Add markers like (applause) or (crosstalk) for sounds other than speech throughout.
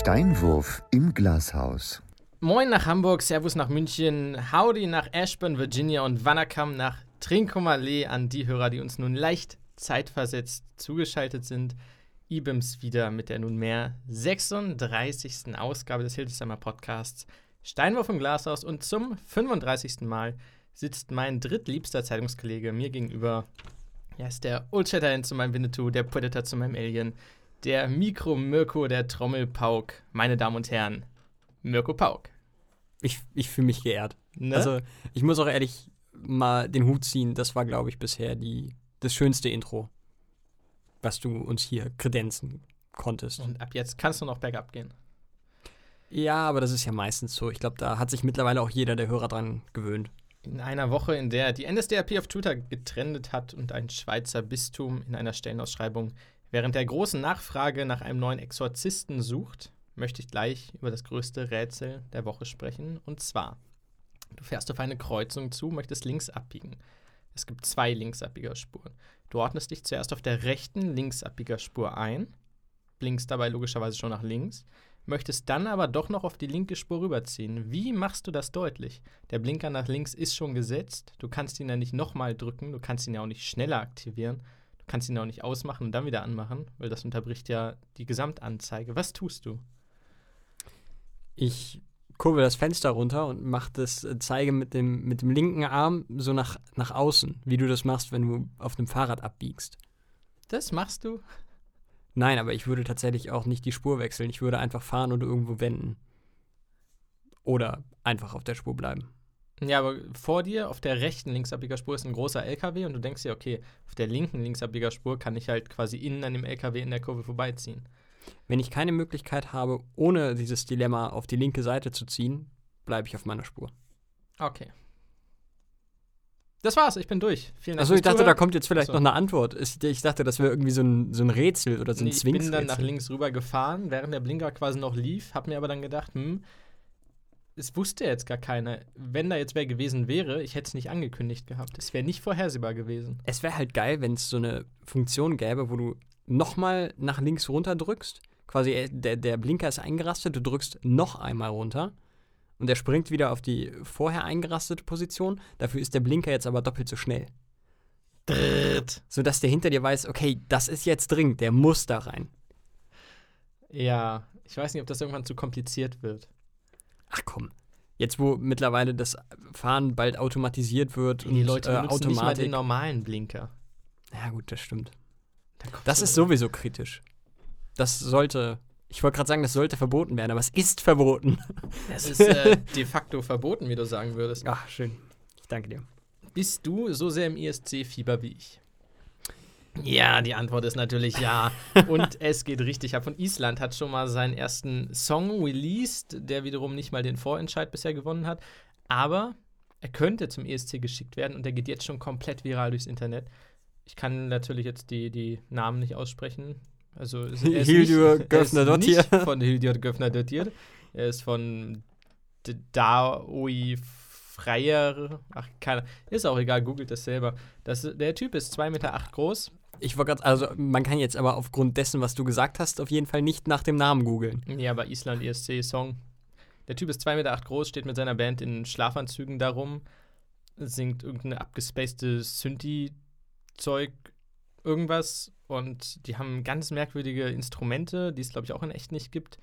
Steinwurf im Glashaus. Moin nach Hamburg, Servus nach München, Howdy nach Ashburn, Virginia und Wanakam nach Trincomalee an die Hörer, die uns nun leicht zeitversetzt zugeschaltet sind. IBIMS wieder mit der nunmehr 36. Ausgabe des Hildesheimer Podcasts Steinwurf im Glashaus und zum 35. Mal sitzt mein drittliebster Zeitungskollege mir gegenüber. Er ist der Old Shatterhand zu meinem Winnetou, der Predator zu meinem Alien, der Mikro-Mirko der Trommelpauk. Meine Damen und Herren, Mirko Pauk. Ich, ich fühle mich geehrt. Ne? Also, ich muss auch ehrlich mal den Hut ziehen. Das war, glaube ich, bisher die, das schönste Intro, was du uns hier kredenzen konntest. und ab jetzt kannst du noch bergab gehen. Ja, aber das ist ja meistens so. Ich glaube, da hat sich mittlerweile auch jeder der Hörer dran gewöhnt. In einer Woche, in der die NSDAP auf Twitter getrendet hat und ein Schweizer Bistum in einer Stellenausschreibung während der großen Nachfrage nach einem neuen Exorzisten sucht, möchte ich gleich über das größte Rätsel der Woche sprechen. Und zwar, du fährst auf eine Kreuzung zu, möchtest links abbiegen. Es gibt zwei Linksabbiegerspuren. Du ordnest dich zuerst auf der rechten Linksabbiegerspur ein, blinkst dabei logischerweise schon nach links, möchtest dann aber doch noch auf die linke Spur rüberziehen. Wie machst du das deutlich? Der Blinker nach links ist schon gesetzt. Du kannst ihn ja nicht nochmal drücken. Du kannst ihn ja auch nicht schneller aktivieren. Du kannst ihn auch nicht ausmachen und dann wieder anmachen, weil das unterbricht ja die Gesamtanzeige. Was tust du? Ich kurbel das Fenster runter und mache das, äh, zeige mit dem, mit dem linken Arm so nach, nach außen, wie du das machst, wenn du auf dem Fahrrad abbiegst. Das machst du? Nein, aber ich würde tatsächlich auch nicht die Spur wechseln. Ich würde einfach fahren und irgendwo wenden. Oder einfach auf der Spur bleiben. Ja, aber vor dir auf der rechten Linksabbiegerspur ist ein großer LKW und du denkst dir, okay, auf der linken Linksabbiegerspur kann ich halt quasi innen an dem LKW in der Kurve vorbeiziehen. Wenn ich keine Möglichkeit habe, ohne dieses Dilemma auf die linke Seite zu ziehen, bleibe ich auf meiner Spur. Okay. Das war's, ich bin durch. Vielen Dank. Achso, ich dachte, da kommt jetzt vielleicht So. noch eine Antwort. Ich, ich dachte, das wäre irgendwie so ein, so ein Rätsel oder so ein Nee, ich bin dann nach links rüber gefahren, während der Blinker quasi noch lief, hab mir aber dann gedacht, hm, es wusste jetzt gar keiner. Wenn da jetzt wer gewesen wäre, ich hätte es nicht angekündigt gehabt. Es wäre nicht vorhersehbar gewesen. Es wäre halt geil, wenn es so eine Funktion gäbe, wo du nochmal nach links runter drückst. Quasi, äh, der, der Blinker ist eingerastet, du drückst noch einmal runter und der springt wieder auf die vorher eingerastete Position. Dafür ist der Blinker jetzt aber doppelt so schnell. Dritt. Sodass der hinter dir weiß, okay, das ist jetzt dringend, der muss da rein. Ja, ich weiß nicht, ob das irgendwann zu kompliziert wird. Ach komm. Jetzt, wo mittlerweile das Fahren bald automatisiert wird Die und Leute äh, benutzen nicht mal Automatik. den normalen Blinker. ja, gut, das stimmt. Das ist sowieso kritisch. Das sollte, ich wollte gerade sagen, das sollte verboten werden, aber es ist verboten. (laughs) Das ist äh, (laughs) de facto verboten, wie du sagen würdest. Ach, schön. Ich danke dir. Bist du so sehr im ISC-Fieber wie ich? Ja, die Antwort ist natürlich ja. Und es geht richtig ab. Und Island hat schon mal seinen ersten Song released, der wiederum nicht mal den Vorentscheid bisher gewonnen hat. Aber er könnte zum ESC geschickt werden und der geht jetzt schon komplett viral durchs Internet. Ich kann natürlich jetzt die, die Namen nicht aussprechen. Also es- er ist Hildur nicht- er ist Göfnadottir. nicht von Hildur Göfnadottir. Er ist von Daoi Freier. Ach, keine. Ist auch egal, googelt das selber. Das, der Typ ist 2,8 Meter acht groß. Ich wollte gerade, also man kann jetzt aber aufgrund dessen, was du gesagt hast, auf jeden Fall nicht nach dem Namen googeln. Ja, aber Island ESC Song. Der Typ ist 2,8 Meter acht groß, steht mit seiner Band in Schlafanzügen darum, singt irgendeine abgespacede Synthi-Zeug, irgendwas. Und die haben ganz merkwürdige Instrumente, die es, glaube ich, auch in echt nicht gibt.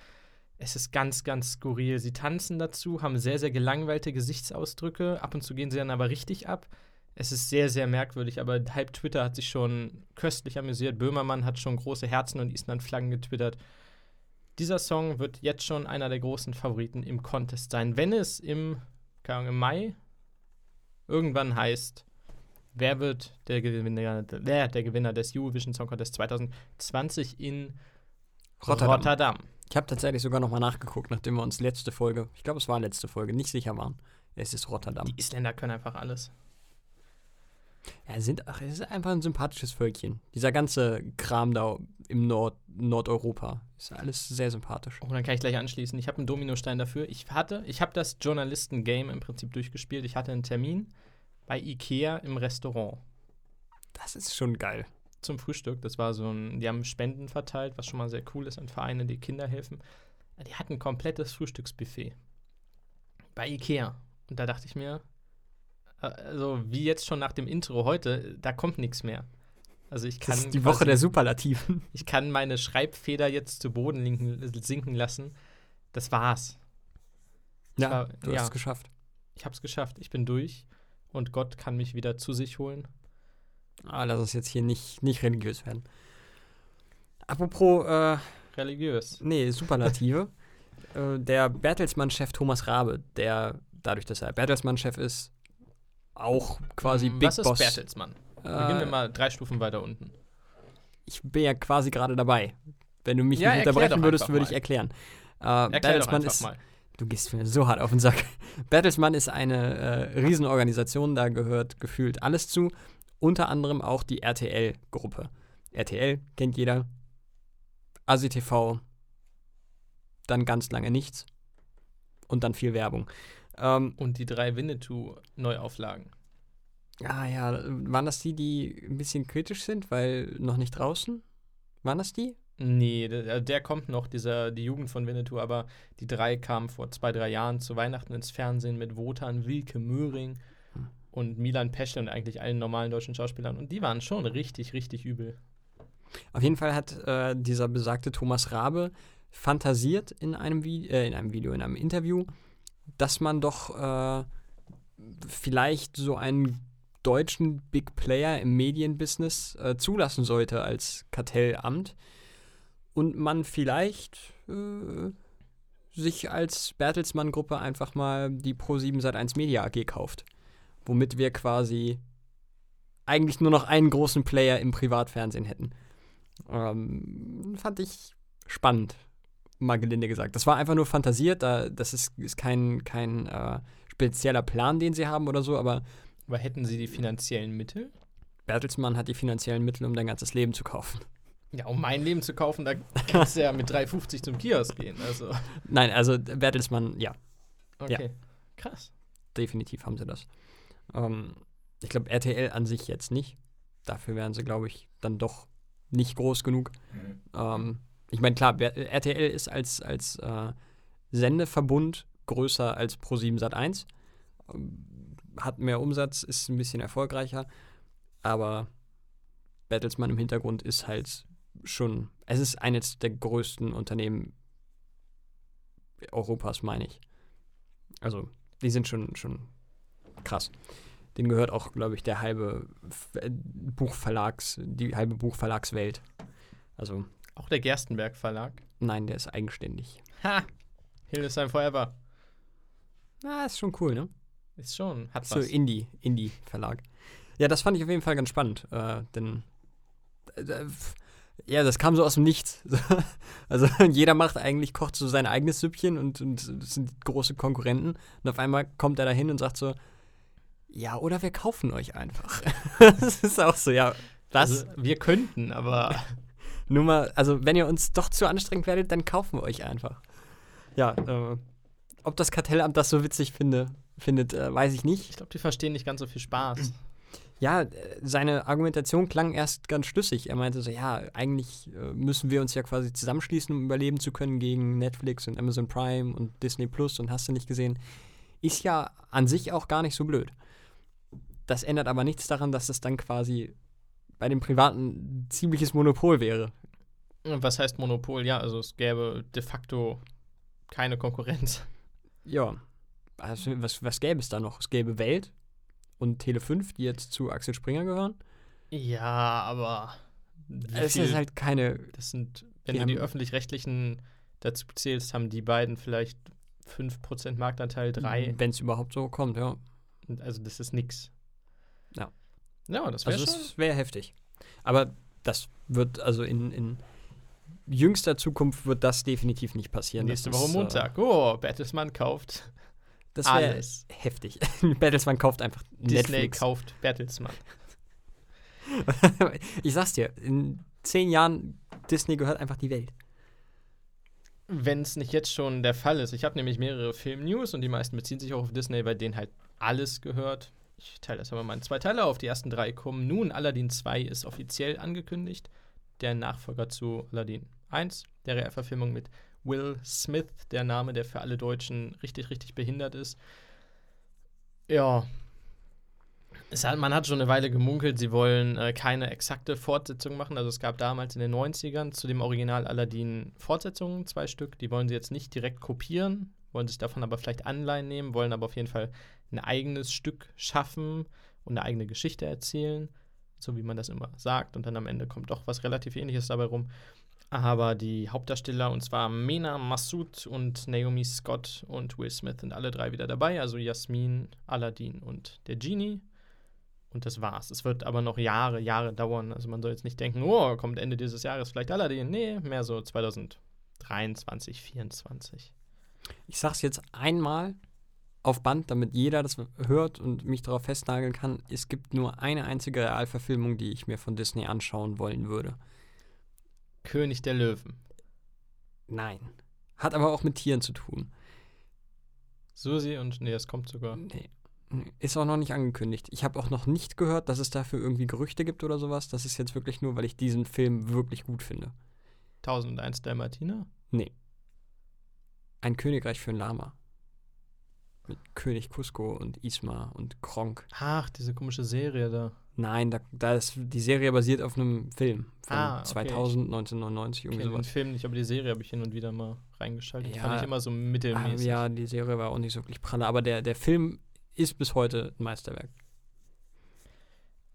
Es ist ganz, ganz skurril. Sie tanzen dazu, haben sehr, sehr gelangweilte Gesichtsausdrücke. Ab und zu gehen sie dann aber richtig ab. Es ist sehr, sehr merkwürdig, aber halb Twitter hat sich schon köstlich amüsiert. Böhmermann hat schon große Herzen und Island-Flaggen getwittert. Dieser Song wird jetzt schon einer der großen Favoriten im Contest sein. Wenn es im, keine Ahnung, im Mai irgendwann heißt, wer wird der Gewinner, wer der Gewinner des Eurovision Song Contest 2020 in Rotterdam. Rotterdam. Ich habe tatsächlich sogar nochmal nachgeguckt, nachdem wir uns letzte Folge, ich glaube, es war letzte Folge, nicht sicher waren. Es ist Rotterdam. Die Isländer können einfach alles. Ja, sind, ach, es ist einfach ein sympathisches Völkchen. Dieser ganze Kram da im Nord Nordeuropa ist alles sehr sympathisch. Oh, dann kann ich gleich anschließen. Ich habe einen Dominostein dafür. Ich hatte, ich habe das Journalisten-Game im Prinzip durchgespielt. Ich hatte einen Termin bei Ikea im Restaurant Das ist schon geil. zum Frühstück. Das war so ein, die haben Spenden verteilt, was schon mal sehr cool ist an Vereine, die Kinder helfen. Die hatten ein komplettes Frühstücksbuffet. Bei Ikea. Und da dachte ich mir, also wie jetzt schon nach dem Intro heute, da kommt nichts mehr. Also ich kann Das ist die Woche quasi- der Superlativen. (laughs) ich kann meine Schreibfeder jetzt zu Boden linken, sinken lassen. Das war's. Ja, war- du ja. hast es geschafft. Ich hab's geschafft. Ich bin durch. Und Gott kann mich wieder zu sich holen. Ah, lass uns jetzt hier nicht, nicht religiös werden. Apropos, äh, Religiös. nee, (laughs) Superlative. äh, der Bertelsmann-Chef Thomas Rabe, der dadurch, dass er Bertelsmann-Chef ist, auch quasi Hm, Big Was ist Boss. Bertelsmann? Beginnen wir Äh, mal drei Stufen weiter unten. ich bin ja quasi gerade dabei. Wenn du mich Ja, nicht unterbrechen würdest, würde ich erklären. Äh, Erklär Bertelsmann ist, mal. Du gehst mir so hart auf den Sack. (laughs) Bertelsmann ist eine äh, Riesenorganisation, da gehört gefühlt alles zu. Unter anderem auch die RTL-Gruppe. RTL kennt jeder. ASI TV. Dann ganz lange nichts. Und dann viel Werbung. Ähm, Und die drei Winnetou-Neuauflagen. ja, ja, waren das die, die ein bisschen kritisch sind, weil noch nicht draußen? Waren das die? Nee, der, der kommt noch, dieser, die Jugend von Winnetou, aber die drei kamen vor zwei, drei Jahren zu Weihnachten ins Fernsehen mit Wotan, Wilke Möhring Hm. und Milan Peschel und eigentlich allen normalen deutschen Schauspielern. Und die waren schon richtig, richtig übel. Auf jeden Fall hat äh, dieser besagte Thomas Rabe fantasiert in einem, Vi äh, in einem Video, in einem Interview, dass man doch äh, vielleicht so einen deutschen Big Player im Medienbusiness äh, zulassen sollte als Kartellamt und man vielleicht äh, sich als Bertelsmann-Gruppe einfach mal die Pro7 Sat1 Media AG kauft, womit wir quasi eigentlich nur noch einen großen Player im Privatfernsehen hätten. Ähm, fand ich spannend, mal gelinde gesagt. Das war einfach nur fantasiert, da, das ist, ist kein, kein äh, spezieller Plan, den sie haben oder so, aber Aber hätten sie die finanziellen Mittel? Bertelsmann hat die finanziellen Mittel, um dein ganzes Leben zu kaufen. Ja, um mein Leben zu kaufen, da kannst du ja mit 3,50 zum Kiosk gehen. Also, Nein, also Bertelsmann, ja, okay. Krass. definitiv haben sie das. Ähm, ich glaube, RTL an sich jetzt nicht. Dafür wären sie, glaube ich, dann doch nicht groß genug. Ähm, ich meine, klar, RTL ist als, als äh, Sendeverbund größer als Pro7 Sat1. Ähm, Hat mehr Umsatz, ist ein bisschen erfolgreicher. Aber Bertelsmann im Hintergrund ist halt schon, es ist eines der größten Unternehmen Europas, meine ich. Also, die sind schon, schon krass. Den gehört auch, glaube ich, der halbe Buchverlags, die halbe Buchverlagswelt. Also, Auch der Gerstenberg Verlag. nein, der ist eigenständig. Ha! Hildesheim Forever. Na, ist schon cool, ne? Ist schon, hat So was. Indie, Indie-Verlag. Ja, das fand ich auf jeden Fall ganz spannend, äh, denn äh, äh, ja, das kam so aus dem Nichts. (laughs) also jeder macht eigentlich, kocht so sein eigenes Süppchen und, und das sind große Konkurrenten. Und auf einmal kommt er da hin und sagt so, ja, oder wir kaufen euch einfach. (laughs) das ist auch so, ja, was? Also, wir könnten, aber Nur mal, also wenn ihr uns doch zu anstrengend werdet, dann kaufen wir euch einfach. Ja, äh, ob das Kartellamt das so witzig finde, findet, äh, weiß ich nicht. ich glaube, die verstehen nicht ganz so viel Spaß. Ja, äh, seine Argumentation klang erst ganz schlüssig. Er meinte so, ja, eigentlich äh, müssen wir uns ja quasi zusammenschließen, um überleben zu können gegen Netflix und Amazon Prime und Disney Plus und hast du nicht gesehen. Ist ja an sich auch gar nicht so blöd. Das ändert aber nichts daran, dass es dann quasi bei den Privaten ein ziemliches Monopol wäre. Was heißt Monopol? Ja, also es gäbe de facto keine Konkurrenz. Ja. Also, was, was gäbe es da noch? Es gäbe Welt und Tele5, die jetzt zu Axel Springer gehören. Ja, aber Es ist halt keine. das sind, wenn du die öffentlich-rechtlichen dazu zählst, haben die beiden vielleicht 5% Marktanteil, 3. Wenn es überhaupt so kommt, ja. Also das ist nix. Ja. Ja, das wäre Also wäre heftig. Aber das wird, also in, in jüngster Zukunft wird das definitiv nicht passieren. Nächste das Woche ist, Montag. Oh, Bertelsmann kauft Äh, das wäre alles. heftig. (laughs) Bertelsmann kauft einfach Disney Netflix. kauft Bertelsmann. (laughs) ich sag's dir, in zehn Jahren Disney gehört einfach die Welt. Wenn es nicht jetzt schon der Fall ist. Ich habe nämlich mehrere Film-News und die meisten beziehen sich auch auf Disney, weil denen halt alles gehört. Ich teile das aber mal in zwei Teile auf. Die ersten drei kommen nun. Aladdin 2 ist offiziell angekündigt. Der Nachfolger zu Aladdin 1, der Realverfilmung mit Will Smith, der Name, der für alle Deutschen richtig, richtig behindert ist. Ja. Hat, man hat schon eine Weile gemunkelt, sie wollen äh, keine exakte Fortsetzung machen. Also es gab damals in den 90ern zu dem Original Aladdin Fortsetzungen, zwei Stück. Die wollen sie jetzt nicht direkt kopieren, wollen sich davon aber vielleicht Anleihen nehmen, wollen aber auf jeden Fall ein eigenes Stück schaffen und eine eigene Geschichte erzählen, so wie man das immer sagt. Und dann am Ende kommt doch was relativ ähnliches dabei rum. Aber die Hauptdarsteller, und zwar Mena Massoud und Naomi Scott und Will Smith, sind alle drei wieder dabei. Also Jasmin, Aladdin und der Genie. Und das war's. Es wird aber noch Jahre, Jahre dauern. Also man soll jetzt nicht denken, oh, kommt Ende dieses Jahres vielleicht Aladdin. Nee, mehr so 2023, 2024. Ich sag's jetzt einmal auf Band, damit jeder das hört und mich darauf festnageln kann. Es gibt nur eine einzige Realverfilmung, die ich mir von Disney anschauen wollen würde. König der Löwen. Nein. Hat aber auch mit Tieren zu tun. Susi und, nee, es kommt sogar. Nee. Ist auch noch nicht angekündigt. Ich habe auch noch nicht gehört, dass es dafür irgendwie Gerüchte gibt oder sowas. Das ist jetzt wirklich nur, weil ich diesen Film wirklich gut finde. 1001 Dalmatiner? Nee. Ein Königreich für ein Lama. Mit König Cusco und Isma und Kronk. Ach, diese komische Serie da. Nein, da, da ist die Serie basiert auf einem Film von Ah, okay. 2000, 1999, Okay, irgendwie den sowas. Film nicht, aber die Serie habe ich hin und wieder mal reingeschaltet. Ja. Fand ich immer so Ah, mittelmäßig. ja, die Serie war auch nicht so wirklich pralle, aber der, der Film ist bis heute ein Meisterwerk.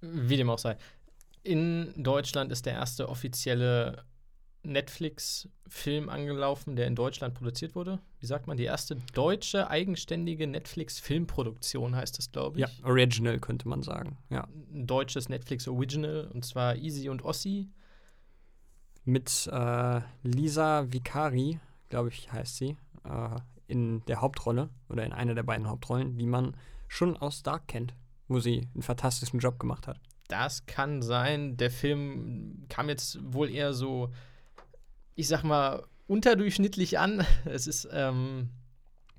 Wie dem auch sei. In Deutschland ist der erste offizielle Netflix-Film angelaufen, der in Deutschland produziert wurde. Wie sagt man? Die erste deutsche eigenständige Netflix-Filmproduktion heißt das, glaube ich. Ja, Original könnte man sagen. Ja. Ein deutsches Netflix-Original und zwar Easy und Ossi. Mit äh, Lisa Vicari, glaube ich, heißt sie, äh, in der Hauptrolle oder in einer der beiden Hauptrollen, die man schon aus Dark kennt, wo sie einen fantastischen Job gemacht hat. Das kann sein. Der Film kam jetzt wohl eher so, ich sag mal, unterdurchschnittlich an. (laughs) Es ist, ähm,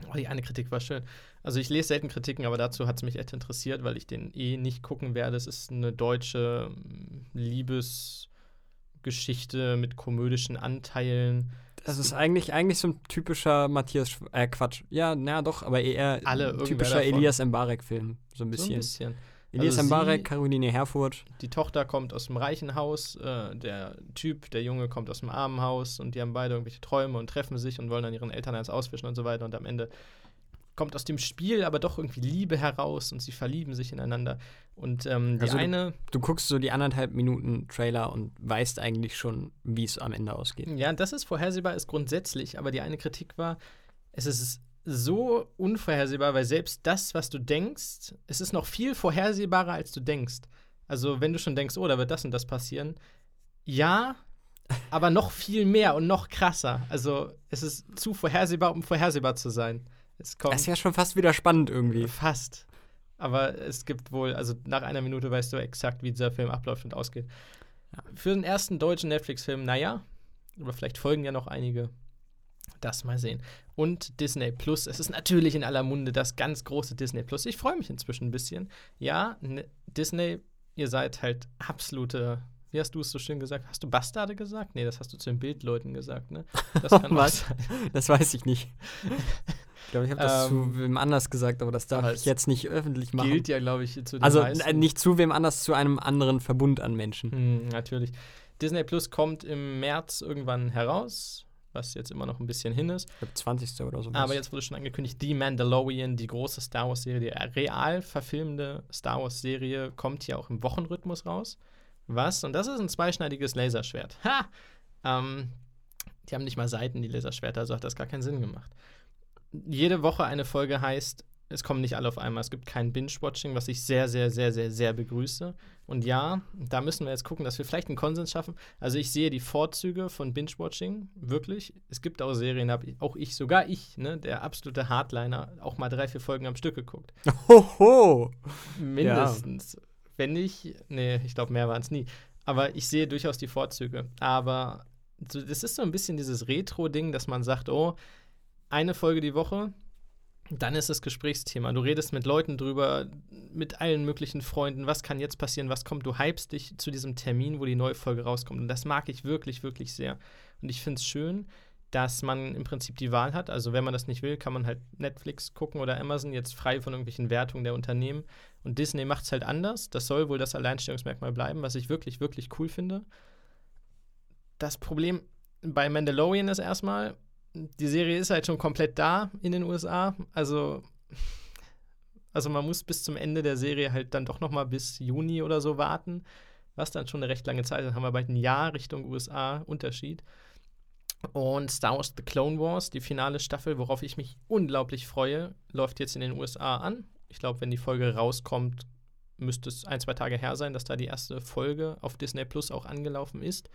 oh, die eine Kritik war schön. Also ich lese selten Kritiken, aber dazu hat es mich echt interessiert, weil ich den eh nicht gucken werde. Es ist eine deutsche mm, Liebesgeschichte mit komödischen Anteilen. Das ist eigentlich, eigentlich so ein typischer Matthias, äh, Quatsch. Ja, na doch, aber eher Alle, typischer. Elias Mbarek-Film. So ein So bisschen. ein bisschen. Elias Also Mbarek, Caroline Herfurth. Die Tochter kommt aus dem reichen Haus, äh, der Typ, der Junge kommt aus dem armen Haus und die haben beide irgendwelche Träume und treffen sich und wollen dann ihren Eltern eins auswischen und so weiter. Und am Ende kommt aus dem Spiel aber doch irgendwie Liebe heraus und sie verlieben sich ineinander. Und ähm, die Also du- eine, Du guckst so die anderthalb Minuten Trailer und weißt eigentlich schon, wie es am Ende ausgeht. ja, das ist vorhersehbar, ist grundsätzlich, aber die eine Kritik war, es ist so unvorhersehbar, weil selbst das, was du denkst, es ist noch viel vorhersehbarer, als du denkst. Also, wenn du schon denkst, oh, da wird das und das passieren, ja, aber noch viel mehr und noch krasser. Also, es ist zu vorhersehbar, um vorhersehbar zu sein. Es kommt Das ist ja schon fast wieder spannend irgendwie. fast. Aber es gibt wohl, also nach einer Minute weißt du exakt, wie dieser Film abläuft und ausgeht. Ja. Für den ersten deutschen Netflix-Film, naja, aber vielleicht folgen ja noch einige. Das mal sehen. Und Disney Plus. Es ist natürlich in aller Munde das ganz große Disney Plus. Ich freue mich inzwischen ein bisschen. Ja, ne, Disney, ihr seid halt absolute. Wie hast du es so schön gesagt? Hast du Bastarde gesagt? Nee, das hast du zu den Bildleuten gesagt, ne? Das (laughs) kann Was? Das weiß ich nicht. Ich glaube, ich habe das Ähm, zu wem anders gesagt, aber das darf ich jetzt nicht öffentlich machen. Gilt ja, glaube ich, zu den also meisten. nicht zu wem anders, zu einem anderen Verbund an Menschen. Hm, natürlich. Disney Plus kommt im März irgendwann heraus, was jetzt immer noch ein bisschen hin ist. Ich glaube, 20. oder so. Aber jetzt wurde schon angekündigt, die Mandalorian, die große Star Wars-Serie, die real verfilmende Star Wars-Serie, kommt hier auch im Wochenrhythmus raus. Was? Und das ist ein zweischneidiges Laserschwert. Ha! Ähm, die haben nicht mal Seiten, die Laserschwerter, also hat das gar keinen Sinn gemacht. Jede Woche eine Folge heißt, es kommen nicht alle auf einmal. Es gibt kein Binge-Watching, was ich sehr, sehr, sehr, sehr, sehr begrüße. Und ja, da müssen wir jetzt gucken, dass wir vielleicht einen Konsens schaffen. Also ich sehe die Vorzüge von Binge-Watching, wirklich. Es gibt auch Serien, habe ich, auch ich, sogar ich, ne, der absolute Hardliner, auch mal drei, vier Folgen am Stück geguckt. (laughs) Hoho! Mindestens. Wenn nicht, nee, ich glaube, mehr waren es nie. Aber ich sehe durchaus die Vorzüge. Aber das ist so ein bisschen dieses Retro-Ding, dass man sagt, oh, eine Folge die Woche, dann ist das Gesprächsthema. Du redest mit Leuten drüber, mit allen möglichen Freunden, was kann jetzt passieren, was kommt. Du hypst dich zu diesem Termin, wo die neue Folge rauskommt. Und das mag ich wirklich, wirklich sehr. Und ich finde es schön. dass man im Prinzip die Wahl hat. Also wenn man das nicht will, kann man halt Netflix gucken oder Amazon, jetzt frei von irgendwelchen Wertungen der Unternehmen. Und Disney macht es halt anders. Das soll wohl das Alleinstellungsmerkmal bleiben, was ich wirklich, wirklich cool finde. Das Problem bei Mandalorian ist erstmal, die Serie ist halt schon komplett da in den USA. Also, also man muss bis zum Ende der Serie halt dann doch noch mal bis Juni oder so warten, was dann schon eine recht lange Zeit ist. Dann haben wir bald ein Jahr Richtung USA Unterschied. Und Star Wars The Clone Wars, die finale Staffel, worauf ich mich unglaublich freue, läuft jetzt in den USA an. Ich glaube, wenn die Folge rauskommt, müsste es ein, zwei Tage her sein, dass da die erste Folge auf Disney Plus auch angelaufen ist.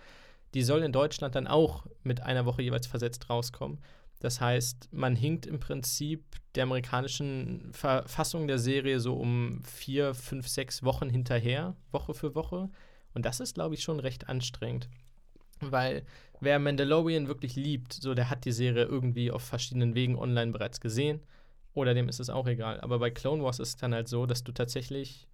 Die soll in Deutschland dann auch mit einer Woche jeweils versetzt rauskommen. Das heißt, man hinkt im Prinzip der amerikanischen Verfassung der Serie so um vier, fünf, sechs Wochen hinterher, Woche für Woche. Und das ist, glaube ich, schon recht anstrengend. Weil wer Mandalorian wirklich liebt, so der hat die Serie irgendwie auf verschiedenen Wegen online bereits gesehen. Oder dem ist es auch egal. Aber bei Clone Wars ist es dann halt so, dass du tatsächlich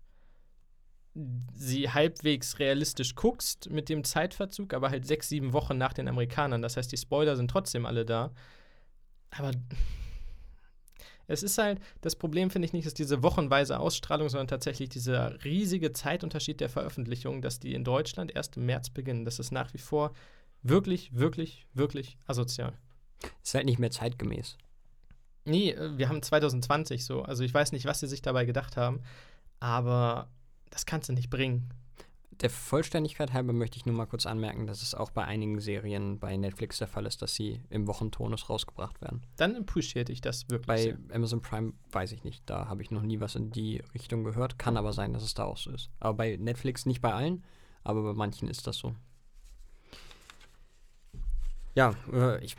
sie halbwegs realistisch guckst mit dem Zeitverzug, aber halt sechs, sieben Wochen nach den Amerikanern. Das heißt, die Spoiler sind trotzdem alle da. Aber es ist halt, das Problem finde ich nicht, ist diese wochenweise Ausstrahlung, sondern tatsächlich dieser riesige Zeitunterschied der Veröffentlichung, dass die in Deutschland erst im März beginnen. Das ist nach wie vor wirklich, wirklich, wirklich asozial. Ist halt nicht mehr zeitgemäß. Nee, äh, wir haben 2020 so. Also ich weiß nicht, was sie sich dabei gedacht haben, aber das kannst du nicht bringen. Der Vollständigkeit halber möchte ich nur mal kurz anmerken, dass es auch bei einigen Serien bei Netflix der Fall ist, dass sie im Wochentonus rausgebracht werden. Dann appreciate ich das wirklich. Bei sehr. Amazon Prime weiß ich nicht. Da habe ich noch nie was in die Richtung gehört. Kann aber sein, dass es da auch so ist. Aber bei Netflix nicht bei allen, aber bei manchen ist das so. Ja, äh, ich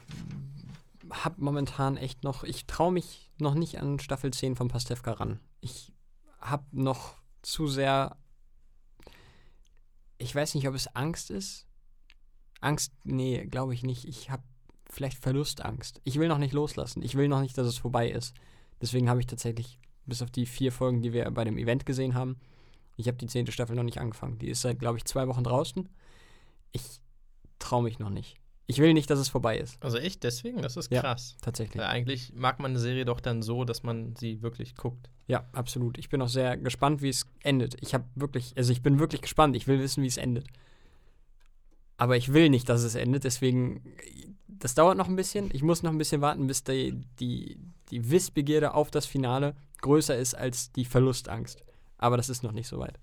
habe momentan echt noch, ich traue mich noch nicht an Staffel 10 von Pastewka ran. Ich habe noch zu sehr, ich weiß nicht, ob es Angst ist. Angst, nee, glaube ich nicht. Ich habe vielleicht Verlustangst. Ich will noch nicht loslassen. Ich will noch nicht, dass es vorbei ist. Deswegen habe ich tatsächlich, bis auf die vier Folgen, die wir bei dem Event gesehen haben, ich habe die zehnte Staffel noch nicht angefangen. Die ist seit, glaube ich, zwei Wochen draußen. Ich traue mich noch nicht. Ich will nicht, dass es vorbei ist. Also echt deswegen? Das ist Ja. krass. Tatsächlich. Weil eigentlich mag man eine Serie doch dann so, dass man sie wirklich guckt. Ja, absolut. Ich bin auch sehr gespannt, wie es endet. Ich habe wirklich, also ich bin wirklich gespannt. Ich will wissen, wie es endet. Aber ich will nicht, dass es endet. Deswegen, das dauert noch ein bisschen. Ich muss noch ein bisschen warten, bis die, die, die Wissbegierde auf das Finale größer ist als die Verlustangst. Aber das ist noch nicht so weit.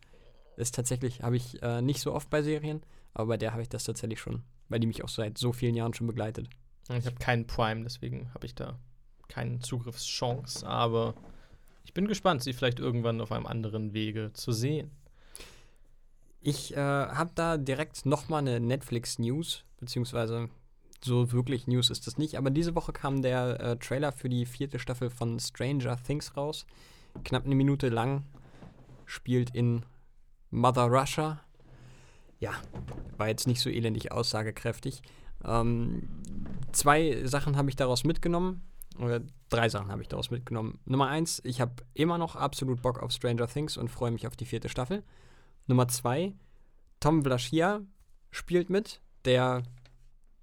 Das ist tatsächlich, habe ich äh, nicht so oft bei Serien, aber bei der habe ich das tatsächlich schon, weil die mich auch seit so vielen Jahren schon begleitet. Ich habe keinen Prime, deswegen habe ich da keine Zugriffschance. Aber ich bin gespannt, sie vielleicht irgendwann auf einem anderen Wege zu sehen. Ich äh, habe da direkt nochmal eine Netflix-News, beziehungsweise so wirklich News ist das nicht, aber diese Woche kam der äh, Trailer für die vierte Staffel von Stranger Things raus. Knapp eine Minute lang, spielt in Mother Russia. Ja, war jetzt nicht so elendig aussagekräftig. Ähm, zwei Sachen habe ich daraus mitgenommen. Oder drei Sachen habe ich daraus mitgenommen. Nummer eins, ich habe immer noch absolut Bock auf Stranger Things und freue mich auf die vierte Staffel. Nummer zwei, Tom Vlaschia spielt mit, der